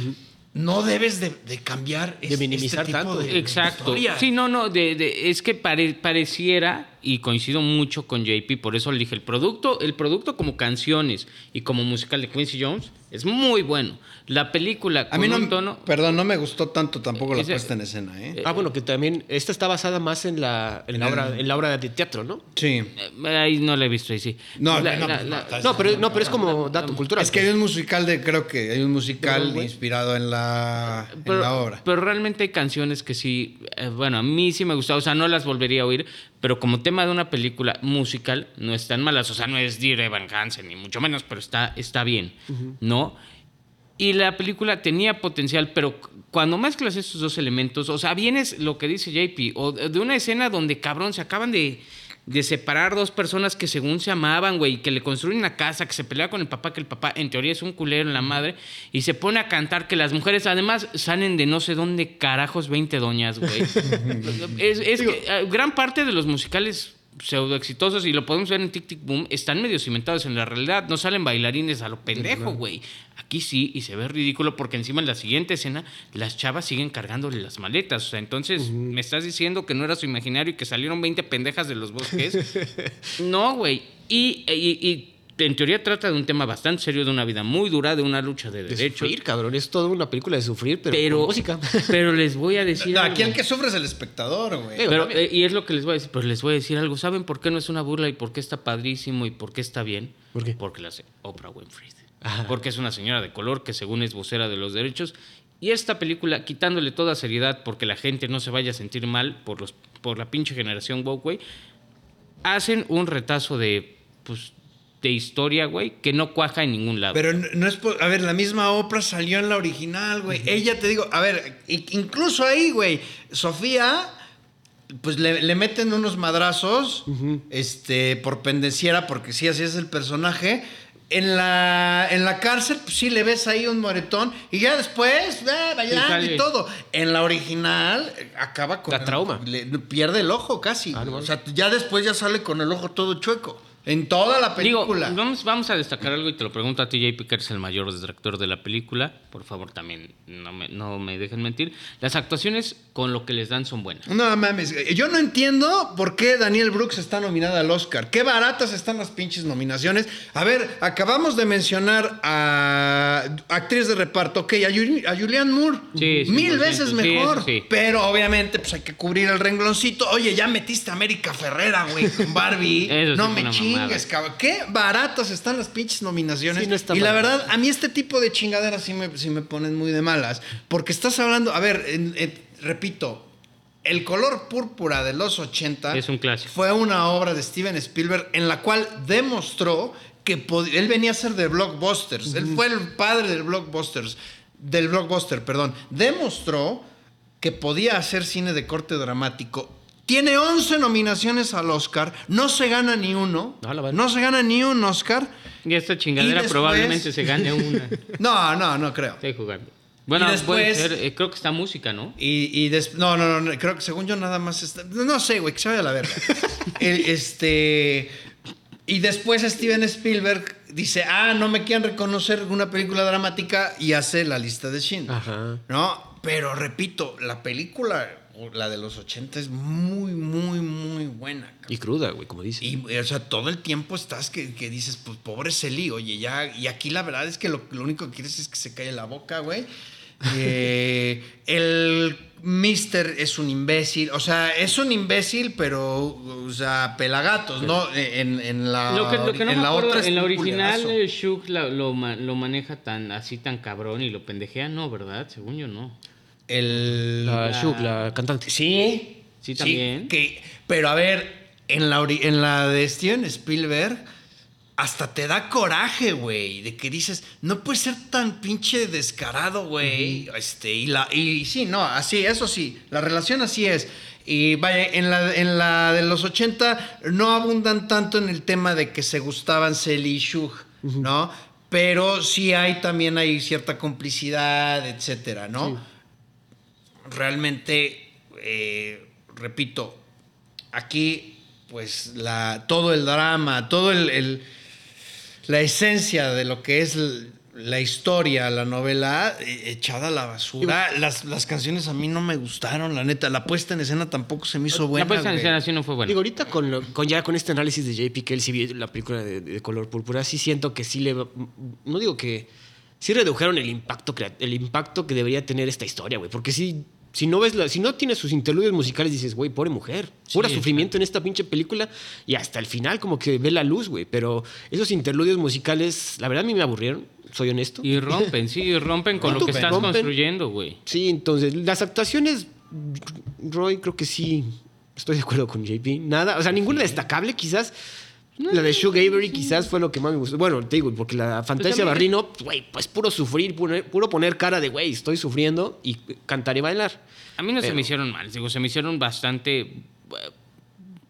no debes de, de cambiar es- minimizar este tipo tanto. de Exacto. Sí, no, no, de- de- es que pare- pareciera, y coincido mucho con JP, por eso le dije, el producto, el producto como canciones y como musical de Quincy Jones es muy bueno. La película a con mí no, un tono... perdón, no me gustó tanto tampoco la puesta en escena, ¿eh? Ah, bueno, que también esta está basada más en la, en la, obra, el- en la obra de teatro, ¿no? Sí. Eh, Ahí no la he visto, ahí sí. No, La- no, la- pues, la- no, No, pero, no, pero es como dato cultural. Es que hay un musical de, creo que hay un musical inspirado en la, en la obra. pero realmente hay canciones que sí, eh, bueno, a mí sí me gustaban, o sea, no las volvería a oír, pero como tema de una película musical no están malas, o sea, no es Dear Evan Hansen, ni mucho menos, pero está, está bien, ¿no? Y la película tenía potencial, pero cuando mezclas estos dos elementos, o sea, vienes lo que dice JP, o de una escena donde, cabrón, se acaban de, de separar dos personas que según se amaban, güey, que le construyen una casa, que se pelea con el papá, que el papá en teoría es un culero en la madre, y se pone a cantar que las mujeres además salen de no sé dónde carajos 20 doñas, güey. [LAUGHS] es es que eh, gran parte de los musicales pseudo exitosos, y lo podemos ver en Tic Tic Boom, están medio cimentados en la realidad, no salen bailarines a lo pendejo, güey. Aquí sí, y se ve ridículo porque encima en la siguiente escena las chavas siguen cargándole las maletas. O sea, entonces, ¿me estás diciendo que no era su imaginario y que salieron 20 pendejas de los bosques? [LAUGHS] no, güey. Y, y- y en teoría trata de un tema bastante serio, de una vida muy dura, de una lucha de de derechos. sufrir, cabrón. Es toda una película de sufrir, pero, Pero, con música. [LAUGHS] pero les voy a decir No, algo. aquí el que sufre es el espectador, güey. Pero, eh, y es lo que les voy a decir, pero les voy a decir algo. ¿Saben por qué no es una burla y por qué está padrísimo y por qué está bien? ¿Por qué? Porque la hace Oprah Winfrey. Ajá. Porque es una señora de color que según es vocera de los derechos. Y esta película, quitándole toda seriedad porque la gente no se vaya a sentir mal por, los, por la pinche generación woke, güey, hacen un retazo de, pues, de historia, güey, que no cuaja en ningún lado. Pero no, no es por- A ver, la misma Oprah salió en la original, güey. Ella, te digo, a ver, incluso ahí, güey, Sofía, pues le, le meten unos madrazos, este, por pendenciera, porque sí, así es el personaje. En la, en la cárcel, pues sí le ves ahí un moretón y ya después, eh, bailando y todo. En la original, eh, acaba con. La el- trauma. le- pierde el ojo casi. Ah, no o sea, ya después ya sale con el ojo todo chueco. En toda la Digo, película. vamos, vamos a destacar algo y te lo pregunto a ti, JP, que eres el mayor detractor de la película. Por favor, también no me, no me dejen mentir. Las actuaciones con lo que les dan son buenas. No mames, yo no entiendo por qué Daniel Brooks está nominada al Oscar. Qué baratas están las pinches nominaciones. A ver, acabamos de mencionar a actriz de reparto, ok, a, a Julianne Moore. Sí, 100%, Mil veces mejor. sí. Pero obviamente, pues hay que cubrir el rengloncito. Oye, ya metiste a América Ferrera, güey, con Barbie. Eso no me una chingues, mamada. cabrón. Qué baratas están las pinches nominaciones. Sí, no está y la verdad, a mí este tipo de chingaderas sí me, sí me ponen muy de malas. Porque estás hablando, a ver, repito, El color púrpura de los 80 Es un clásico. fue una obra de Steven Spielberg en la cual demostró que él venía a ser de blockbusters. Él fue el padre del blockbusters, del blockbuster, perdón. Demostró que podía hacer cine de corte dramático. Tiene 11 nominaciones al Oscar, no se gana ni uno, No, se gana ni un Oscar. Y esta chingadera Y después- probablemente se gane una. [LAUGHS] No, no, no creo. Estoy jugando. Bueno, Y después- puede ser, eh, creo que está música, ¿no? Y, y des- no, no, no, no, creo que según yo nada más está. No sé, güey, que se vaya a la verga. [LAUGHS] El- este. Y después Steven Spielberg dice, ah, no me quieren reconocer una película dramática y hace la lista de Schindler. Ajá. ¿No? Pero repito, la película, la de los 80, es muy, muy, muy buena. cabrón. Y cruda, güey, como dice. Y, o sea, todo el tiempo estás que, que dices, pues pobre Celi, oye, ya. Y aquí la verdad es que lo, lo único que quieres es que se calle la boca, güey. Eh, el Mister es un imbécil, o sea, es un imbécil, pero, o sea, pelagatos, ¿no? En, en la, Lo que, lo que no en me la acuerdo, otra en la original Shuk lo, lo maneja tan así tan cabrón y lo pendejea, no, ¿verdad? Según yo no. El, La Shug, la cantante. Sí, Sí, también. que, pero a ver, en la, ori- en la de Steven Spielberg, hasta te da coraje, güey, de que dices, no puede ser tan pinche descarado, güey. este, y, la, y sí, no, así, eso sí, la relación así es. Y vaya, en la, en la de los 80 no abundan tanto en el tema de que se gustaban Selly y Shug, ¿no? Pero sí hay también hay cierta complicidad, etcétera, ¿no? Realmente, eh, repito, aquí, pues la, todo el drama, todo el, el- la esencia de lo que es la historia, la novela, eh, echada a la basura. Las, las canciones a mí no me gustaron, la neta. La puesta en escena tampoco se me hizo buena. la puesta en escena sí no fue buena. Digo, ahorita con, lo- con ya con este análisis de JP que él sí vio la película de, de color púrpura, sí siento que sí le va- no digo que sí redujeron el impacto el impacto que debería tener esta historia, güey, porque si si no ves la, si no tienes sus interludios musicales dices, güey, pobre mujer, pura Sí, sufrimiento en esta pinche película y hasta el final como que ve la luz, güey, pero esos interludios musicales, la verdad a mí me aburrieron, soy honesto. Y rompen, sí, y [LAUGHS] rompen con lo que estás rompen. construyendo, güey. Sí, entonces, las actuaciones, Roy, creo que sí, estoy de acuerdo con JP. Nada, o sea, ninguna destacable, quizás. La de Shug Avery quizás fue lo que más me gustó. Bueno, te digo, porque la Fantasía también- Barrino, güey, pues puro sufrir, puro, puro poner cara de, güey, estoy sufriendo y cantar y bailar. A mí no se me hicieron mal, digo, se me hicieron bastante.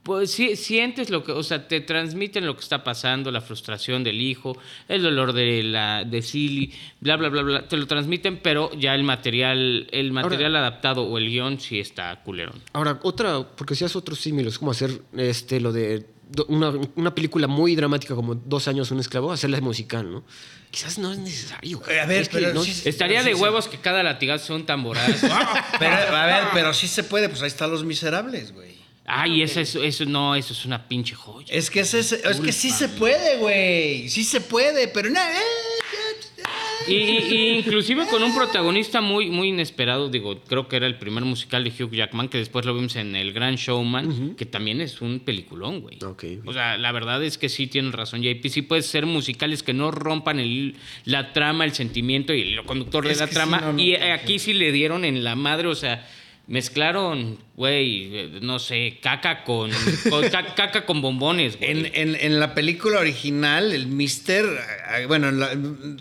Pues sí, sientes lo que, o sea, te transmiten lo que está pasando, la frustración del hijo, el dolor de la de Silly, bla bla bla bla, te lo transmiten, pero ya el material, el material adaptado o el guion sí está culerón. Ahora, otra, porque si haces otros símiles, como hacer este, lo de una, una película muy dramática como Dos años un esclavo, hacerla musical, ¿no? Quizás no es necesario. güey. Eh, a ver, Es que pero no- sí- Estaría sí, de sí. huevos que cada latigazo sea un tamborazo. [LAUGHS] Pero, a ver, pero sí se puede, pues ahí están los miserables, güey. Ay, eso, eso, eso no, eso es una pinche joya. Es que, ese- es que sí se puede, güey. Sí se puede, pero no. eh, Y, y- inclusive con un protagonista muy, muy inesperado, digo, creo que era el primer musical de Hugh Jackman, que después lo vimos en El Gran Showman, que también es un peliculón, güey. Ok, ok. O sea, la verdad es que sí tienen razón, JP. Sí puede ser musicales que no rompan el, la trama, el sentimiento y el conductor de Es la sí, trama. no, no, y aquí sí le dieron en la madre, o sea... Mezclaron, güey, no sé, caca con, con- ca- [LAUGHS] caca con bombones, güey. En, en- en la película original, el Mister, bueno, en la,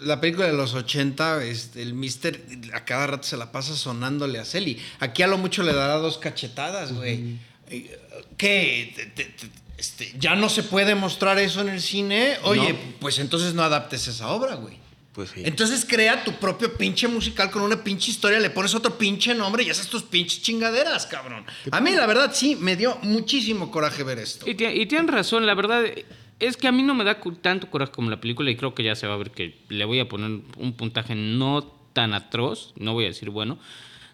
la película de los 80, este, el Mister a cada rato se la pasa sonándole a Celi. Aquí a lo mucho le dará dos cachetadas, güey. Eh, ¿Qué? Te- te- te- este, ¿Ya no se puede mostrar eso en el cine? Oye, No. pues entonces no adaptes esa obra, güey. Pues sí. Entonces crea tu propio pinche musical con una pinche historia, le pones otro pinche nombre y haces tus pinches chingaderas, cabrón. A mí, la verdad, sí, me dio muchísimo coraje ver esto. Y, y tienen razón, la verdad es que a mí no me da tanto coraje como la película y creo que ya se va a ver que le voy a poner un puntaje no tan atroz, no voy a decir bueno,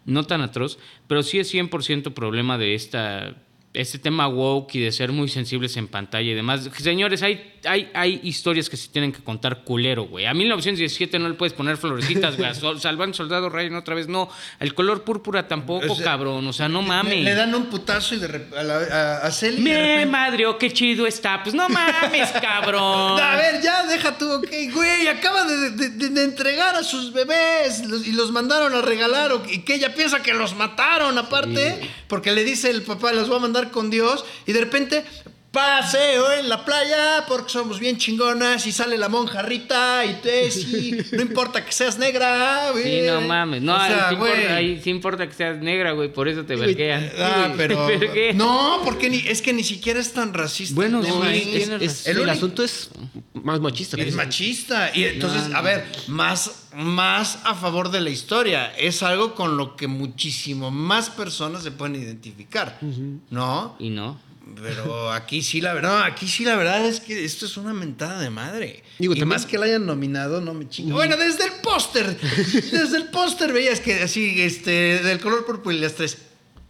no tan atroz, pero sí es 100% problema de esta este tema woke y de ser muy sensibles en pantalla y demás. Señores, hay, hay, hay historias que se tienen que contar culero, güey. A 1917 no le puedes poner florecitas, güey. Salvan Soldado Ryan otra vez, no. El color púrpura tampoco, O sea, cabrón. O sea, no mames. Le, dan un putazo y de rep- a, la- a, a Celi Me repente- madre, oh, qué chido está. Pues no mames, [LAUGHS] cabrón. A ver, ya, deja tú, ok, güey, acaba de, de- de- de entregar a sus bebés los- y los mandaron a regalar, o- y que ella piensa que los mataron, aparte. Porque le dice el papá, los voy a mandar con Dios. Y de repente, paseo en la playa porque somos bien chingonas. Y sale la monja Rita y te, sí, no importa que seas negra, güey. Sí, no mames. No, O sea, sí, importa, ahí sí importa que seas negra, güey. Por eso te verguean. Ah, pero. [LAUGHS] No, porque ni, es que ni siquiera es tan racista. Bueno, tema es- ahí. tienes Es- El asunto es más machista. Es machista. Y entonces, a ver, más, más a favor de la historia. Es algo con lo que muchísimo más personas se pueden identificar. ¿No? Y no. Pero aquí sí, la verdad, aquí sí la verdad es que esto es una mentada de madre. Digo, y también- más que la hayan nominado, no me chinga. Bueno, desde el póster, [LAUGHS] desde el póster veías que así, este, del color púrpura y las tres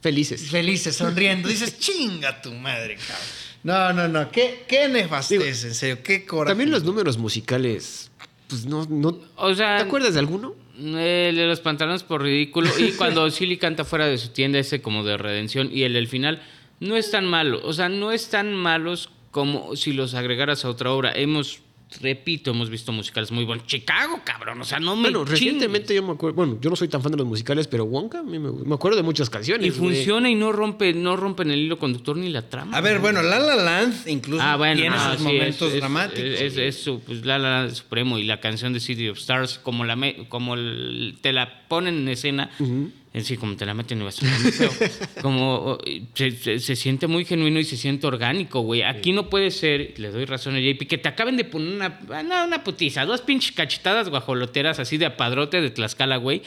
Felices. felices, sonriendo. Dices, chinga tu madre, cabrón. No, no, no. Qué, qué nefastez, en serio. Qué coraje. También los números musicales, pues no, no. O sea, ¿Te acuerdas de alguno? El de los pantalones por ridículo. Y cuando [LAUGHS] Silly canta fuera de su tienda, ese como de redención. Y el del final, no es tan malo. O sea, no es tan malos como si los agregaras a otra obra. Hemos, repito, hemos visto musicales muy buenos. Chicago, cabrón. O sea, no me Bueno, chingues. recientemente yo me acuerdo. Bueno, yo no soy tan fan de los musicales, pero Wonka, a mí me, me acuerdo de muchas canciones. Y funciona y no rompe, no rompen el hilo conductor ni la trama. A ver, bueno, La La Land incluso Ah, bueno, tiene esos sí, momentos es- es- dramáticos. Es, es su, pues, La La Land Supremo y la canción de City of Stars, como, la me- como el- te la ponen en escena, en sí, como te la meten, como se, se- se siente muy genuino y se siente orgánico, güey. Aquí no puede ser, le doy razón a JP, que te acaben de poner una, ah, no, una putiza, dos pinches cachetadas guajoloteras así de apadrote de Tlaxcala, güey.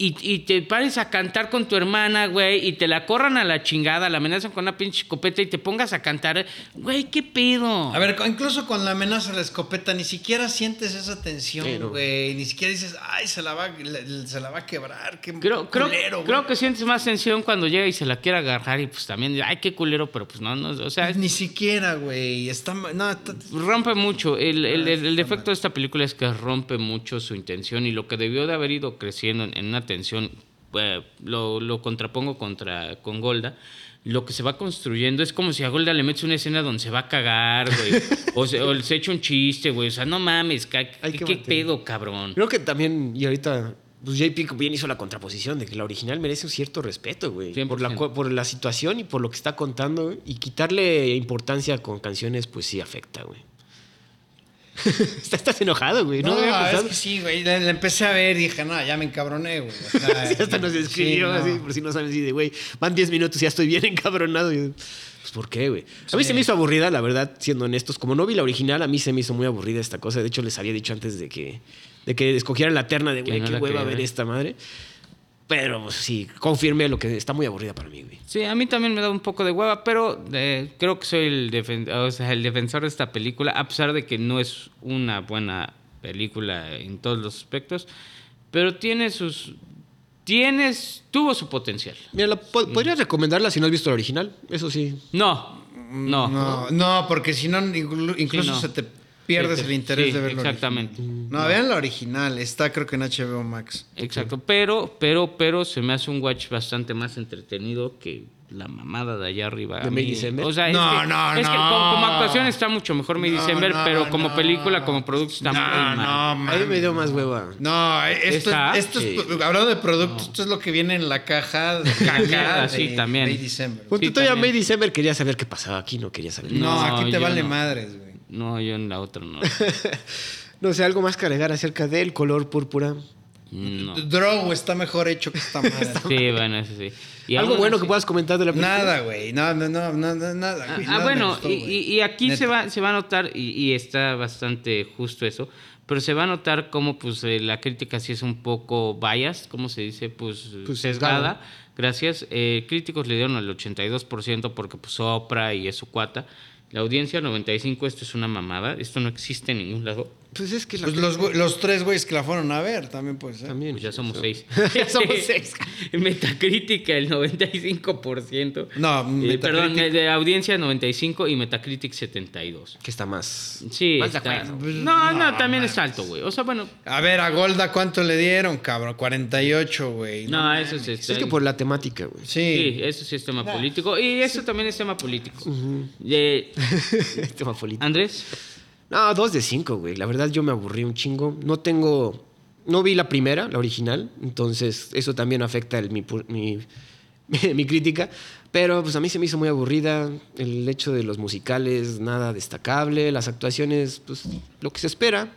Y, y te pares a cantar con tu hermana, güey, y te la corran a la chingada, la amenazan con una pinche escopeta y te pongas a cantar. Güey, ¿qué pedo? A ver, incluso con la amenaza de la escopeta, ni siquiera sientes esa tensión, güey. Ni siquiera dices, ay, se la va, se la va a quebrar. Qué Creo, creo, culero, güey. creo que sientes más tensión cuando llega y se la quiere agarrar y pues también, ay, qué culero, pero pues no, no, o sea, Ni siquiera, güey. Está. No, está- rompe mucho. El, el- el- el está defecto de esta película es que rompe mucho su intención y lo que debió de haber ido creciendo en, en una tensión, eh, lo, lo contrapongo contra, con Golda. Lo que se va construyendo es como si a Golda le metes una escena donde se va a cagar, güey. o, se, o se echa un chiste, güey. O sea, no mames, [LAUGHS] ¿qué, pedo, cabrón? Creo que también, y ahorita, pues JP bien hizo la contraposición de que la original merece un cierto respeto, güy. Por la, 100%. cu- por la situación y por lo que está contando, güey. Y quitarle importancia con canciones, pues sí afecta, güey. [LAUGHS] estás, enojado, güey. No, No, es que sí, güey. La, la empecé a ver y dije, no, ya me encabroné, güey. O sea, [LAUGHS] Sí, hasta nos sí, no. así, por si no saben, así de, güey, van 10 minutos y ya estoy bien encabronado. Yo, pues, ¿por qué, güey? A mí Sí. se me hizo aburrida, la verdad, siendo honestos. Como no vi la original, a mí se me hizo muy aburrida esta cosa. De hecho, les había dicho antes de que, de que escogieran la terna de, güey, qué hueva ver. esta madre. Pero pues, sí, confirmé lo que está muy aburrida para mí, güey. Sí, a mí también me da un poco de hueva, pero eh, creo que soy el, defen- o sea, el defensor de esta película, a pesar de que no es una buena película en todos los aspectos, pero tiene sus... Tienes, tuvo su potencial. Mira, la- po- podrías recomendarla si no has visto la original, eso sí. No, no. No, no, porque si no, inclu- incluso no. se te pierdes Sí, el interés sí, de verlo. exactamente. No, vean la original. Está, creo que en HBO Max. Exacto, pero, pero, pero se me hace un watch bastante más entretenido que la mamada de allá arriba. ¿De May? O sea, es No, que, no, es que no. como, como actuación está mucho mejor May No, December, no, pero como no. película, como producto está muy No, mal. no, A mí me man. dio más hueva. No, esto, esto es, Sí. hablando de productos, esto es lo que viene en la caja [LAUGHS] de caca mierda, de sí, también. May December. Pues Sí, tú todavía también. May December quería saber qué pasaba aquí, no quería saber. No, No, aquí te vale no. madres, güey. No, yo en la otra no. [LAUGHS] No sé, algo más que agregar acerca del color púrpura. No. Drogo está mejor hecho que esta [LAUGHS] madre. Sí, bueno, eso sí. Y algo bueno así- que puedas comentar de la película. Nada, güey. No, no, no, no, nada. Ah, ah, bueno, gustó, y, aquí se va, se va a notar, y, y está bastante justo eso, pero se va a notar cómo pues eh, la crítica sí es un poco biased, ¿cómo se dice? Pues, Pues, sesgada. Gracias. Eh, críticos le dieron el 82% porque pues Oprah y es su cuata. La audiencia 95%, esto es una mamada, esto no existe en ningún lado. Pues es que la Pues los, los tres güeyes que la fueron a ver también puede ser. también. Pues ya somos seis. [LAUGHS] ya somos seis. Metacrítica el 95%. No, Eh, perdón, Metacritic- de audiencia 95 y Metacritic 72. Que está más. Sí, Más de está- acuerdo. No, no, No, también es alto, güey. O sea, bueno, A ver, a Golda, ¿cuánto le dieron, cabrón? 48, güey. no, eso es, Es que por la temática, güey. Sí, Sí. eso sí es tema político. Y eso también es tema político. Eh, [LAUGHS] Tema político. Andrés, No, dos de cinco, güey. La verdad yo me aburrí un chingo. No tengo... No vi la primera, la original. Entonces eso también afecta el, mi, mi, [LAUGHS] mi crítica. Pero pues a mí se me hizo muy aburrida el hecho de los musicales, nada destacable, las actuaciones, pues lo que se espera.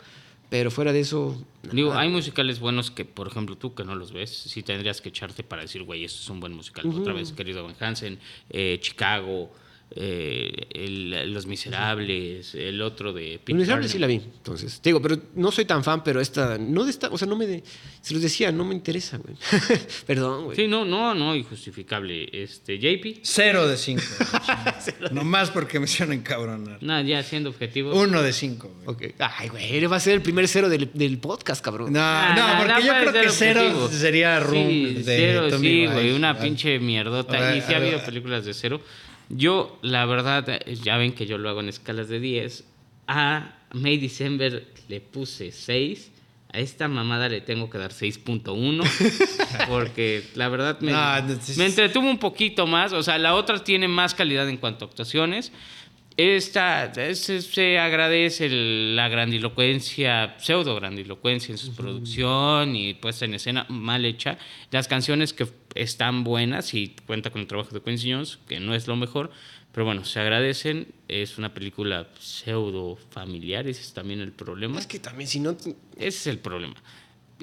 Pero fuera de eso. Digo, hay musicales buenos que, por ejemplo, tú que no los ves, sí tendrías que echarte para decir, güey, esto es un buen musical. Otra vez, querido Van Hansen, eh, Chicago, eh, el- Los Miserables, el otro de Pete Los Miserables sí la vi, entonces. Te digo, pero no soy tan fan, pero esta. No de esta. O sea, no me. de- se los decía, no me interesa, güey. [LAUGHS] Perdón, güey. Sí, no, no, no, injustificable. Este, JP, Cero de cinco. [LAUGHS] Nomás porque me hicieron encabronar. nada, ya siendo objetivo. Uno de cinco. güey. Ok. Ay, güey, va a ser el primer cero del, del podcast, cabrón. No, Ah, no, porque yo creo que cero objetivo. sería Room Sí, de cero, Tommy sí, güey, una pinche mierdota. Ver, y sí ha habido películas de cero. Yo, la verdad, eh, ya ven que yo lo hago en escalas de 10. A May December le puse 6. A esta mamada le tengo que dar 6.1. [LAUGHS] porque la verdad me, No, me entretuvo un poquito más. O sea, la otra tiene más calidad en cuanto a actuaciones. Esta se, se agradece el- la grandilocuencia, pseudo grandilocuencia en su producción y puesta en escena mal hecha. Las canciones que están buenas y cuenta con el trabajo de Quincy Jones, que no es lo mejor, pero bueno, se agradecen. Es una película pseudo familiar, ese es también el problema. Es que también, si no. Ese es el problema.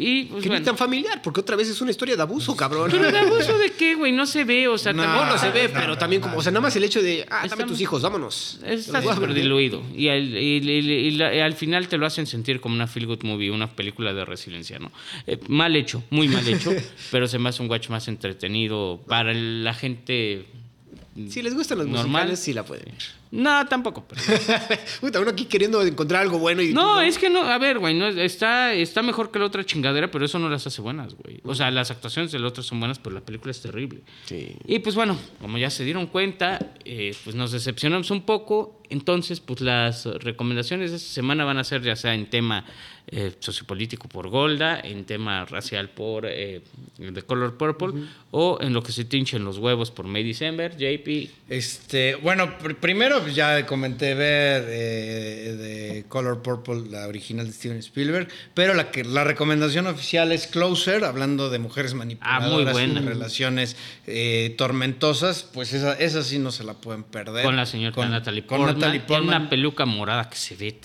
Y pues, Que ni bueno. tan familiar, porque otra vez es una historia de abuso, cabrón. Pero de abuso de qué, güey, no se ve, o sea, No, tampoco No, se ve, no, pero no, también como, o sea, nada más el hecho de, ah, dame tus hijos, vámonos. Está súper diluido. Y, al, y- y- y la- y al final te lo hacen sentir como una feel good movie, una película de resiliencia, ¿no? Eh, mal hecho, muy mal hecho, [LAUGHS] pero se me hace un watch más entretenido para la gente. Si les gustan los musicales, sí la pueden ver. No, tampoco. pero- [LAUGHS] Puta, uno aquí queriendo encontrar algo bueno y... No, es que no, a ver, güey, no, está, está mejor que la otra chingadera, pero eso no las hace buenas, güey. O sea, las actuaciones del otro son buenas, pero la película es terrible. Sí. Y pues bueno, como ya se dieron cuenta, eh, pues nos decepcionamos un poco. Entonces, pues las recomendaciones de esta semana van a ser ya sea en tema eh, sociopolítico por Golda, en tema racial por eh, The Color Purple, o en lo que se tinchen los huevos por May December, JP. Este, bueno, pr- primero pues, ya comenté ver eh, de Color Purple, la original de Steven Spielberg, pero la que la recomendación oficial es Closer, hablando de mujeres manipuladoras, Ah, muy buena. y relaciones eh, tormentosas, pues esa, esa sí no se la pueden perder. Con la señorita Con- Natalie con Portman. Natalie en Portman. una peluca morada que se ve.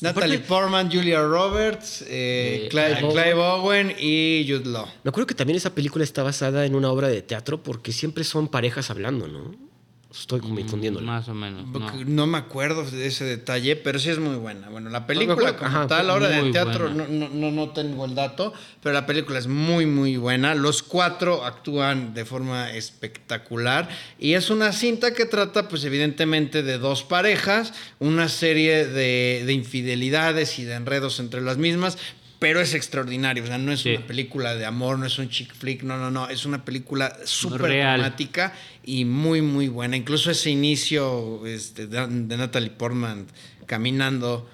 Natalie Portman, Julia Roberts, eh, Eh, Clive, Clive Clive Owen y Jude Law. Me acuerdo que también esa película está basada en una obra de teatro porque siempre son parejas hablando, ¿no? Estoy confundiendo. Más o menos. no. Me acuerdo de ese detalle, pero sí es muy buena. Bueno, la película como ajá, tal, la obra de teatro, no, no, no, no tengo el dato, pero la película es muy, muy buena. Los cuatro actúan de forma espectacular y es una cinta que trata, pues evidentemente, de dos parejas, una serie de, de infidelidades y de enredos entre las mismas. Pero es extraordinario, o sea, no es Sí. una película de amor, no es un chick flick, no, no, no, es una película súper dramática y muy, muy buena. Incluso ese inicio este, de, de Natalie Portman caminando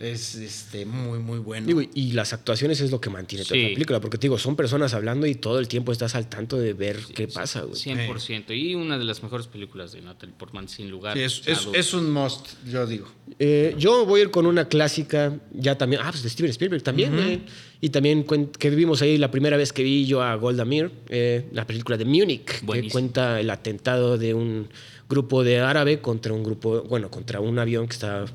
es este, muy, muy bueno. Digo, y las actuaciones es lo que mantiene toda Sí. la película, porque te digo, son personas hablando y todo el tiempo estás al tanto de ver qué pasa, güey. 100%. Y una de las mejores películas de Natalie Portman, sin lugar Sí, es, a es- un must, yo digo. Eh, yo voy a ir con una clásica, ya también, ah, pues de Steven Spielberg también, güey. Y también que vimos ahí la primera vez que vi yo a Golda Meir, eh, la película de Múnich, que cuenta el atentado de un grupo de árabe contra un grupo, bueno, contra un avión que estaba que-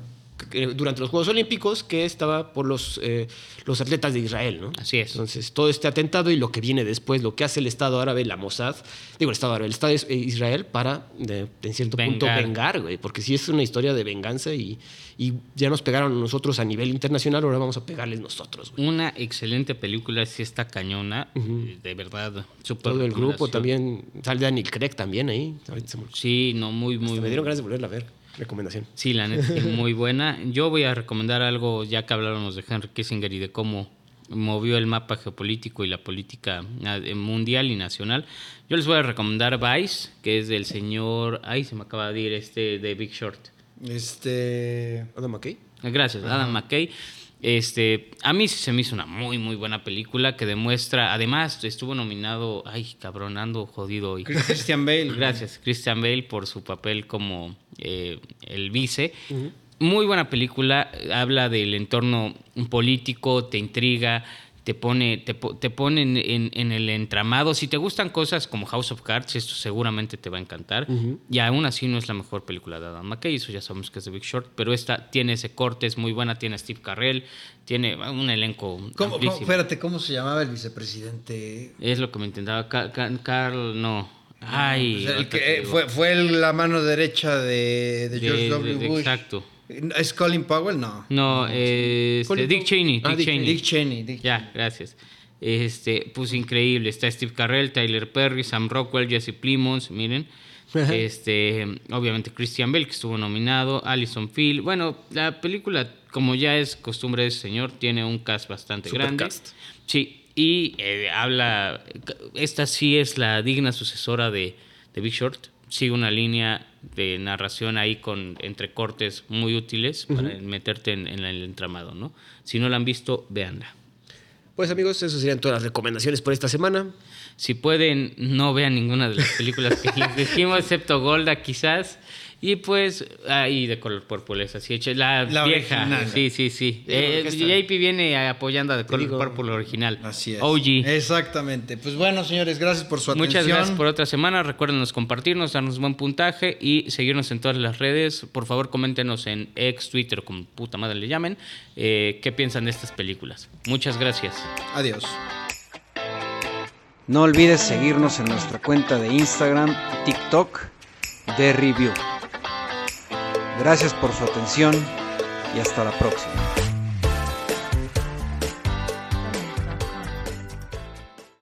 durante los Juegos Olímpicos que estaba por los, eh, los atletas de Israel, ¿no? Así es. Entonces, todo este atentado y lo que viene después, lo que hace el Estado árabe, la Mossad, digo, el Estado árabe, el Estado de Israel para, de- en cierto punto, Vengar. güey, porque sí es una historia de venganza y, y ya nos pegaron nosotros a nivel internacional, ahora vamos a pegarles nosotros, güey. Una excelente película, sí está cañona, eh, de verdad, súper Todo el grupo también, sale Daniel Craig también ahí. Sí, no, muy, muy me dieron ganas de volverla a ver. Recomendación. Sí, la neta, muy buena. Yo voy a recomendar algo, ya que hablábamos de Henry Kissinger y de cómo movió el mapa geopolítico y la política eh, mundial y nacional. Yo les voy a recomendar Vice, que es del señor, ay, se me acaba de ir este, de Big Short. Este. Adam McKay. Gracias, Adam McKay. Este, a mí se me hizo una muy, muy buena película que demuestra, además estuvo nominado, ay, cabrón, ando jodido hoy. Christian Bale. Gracias, Christian Bale, por su papel como eh, el vice. Muy buena película, habla del entorno político, te intriga, te pone, te, po- te pone en, en- en el entramado. Si te gustan cosas como House of Cards, esto seguramente te va a encantar. Y aún así no es la mejor película de Adam McKay, eso ya sabemos que es The Big Short, pero esta tiene ese corte, es muy buena, tiene a Steve Carrell, tiene un elenco ¿Cómo, amplísimo. espérate, ¿cómo se llamaba el vicepresidente? Es lo que me intentaba. Ca- ca- Carl, no. Ay. El que, eh, fue, fue la mano derecha de, de De- George W. de- Bush. exacto. ¿Es Colin Powell? No. No, eh, este, Colin Dick. Cheney. Ah, Dick Dick Cheney. Dick Cheney. Dick Ya, gracias. Este, pues increíble. Está Steve Carrell, Tyler Perry, Sam Rockwell, Jesse Plimons, miren. Este, obviamente Christian Bell, que estuvo nominado, Alison Phil. Bueno, la película, como ya es costumbre de ese señor, tiene un cast bastante grande. Supercast. Sí, y eh, habla. Esta sí es la digna sucesora de, de Big Short. Sigue una línea de narración ahí con entrecortes muy útiles para meterte en, en el entramado, ¿no? Si no la han visto, véanla. Pues amigos, esas serían todas las recomendaciones por esta semana. Si pueden, no vean ninguna de las películas que [LAUGHS] les dijimos, excepto Golda quizás. Y pues, ahí de color purple, es así. La, La vieja. original. Sí, sí, sí. Eh, JP viene apoyando a de color digo- purple original. Así es. OG. Exactamente. Pues bueno, señores, gracias por su atención. Muchas gracias por otra semana. Recuérdenos compartirnos, darnos buen puntaje y seguirnos en todas las redes. Por favor, coméntenos en ex, Twitter, como puta madre le llamen, eh, qué piensan de estas películas. Muchas gracias. Adiós. No olvides seguirnos en nuestra cuenta de Instagram y TikTok de Review. Gracias por su atención y hasta la próxima.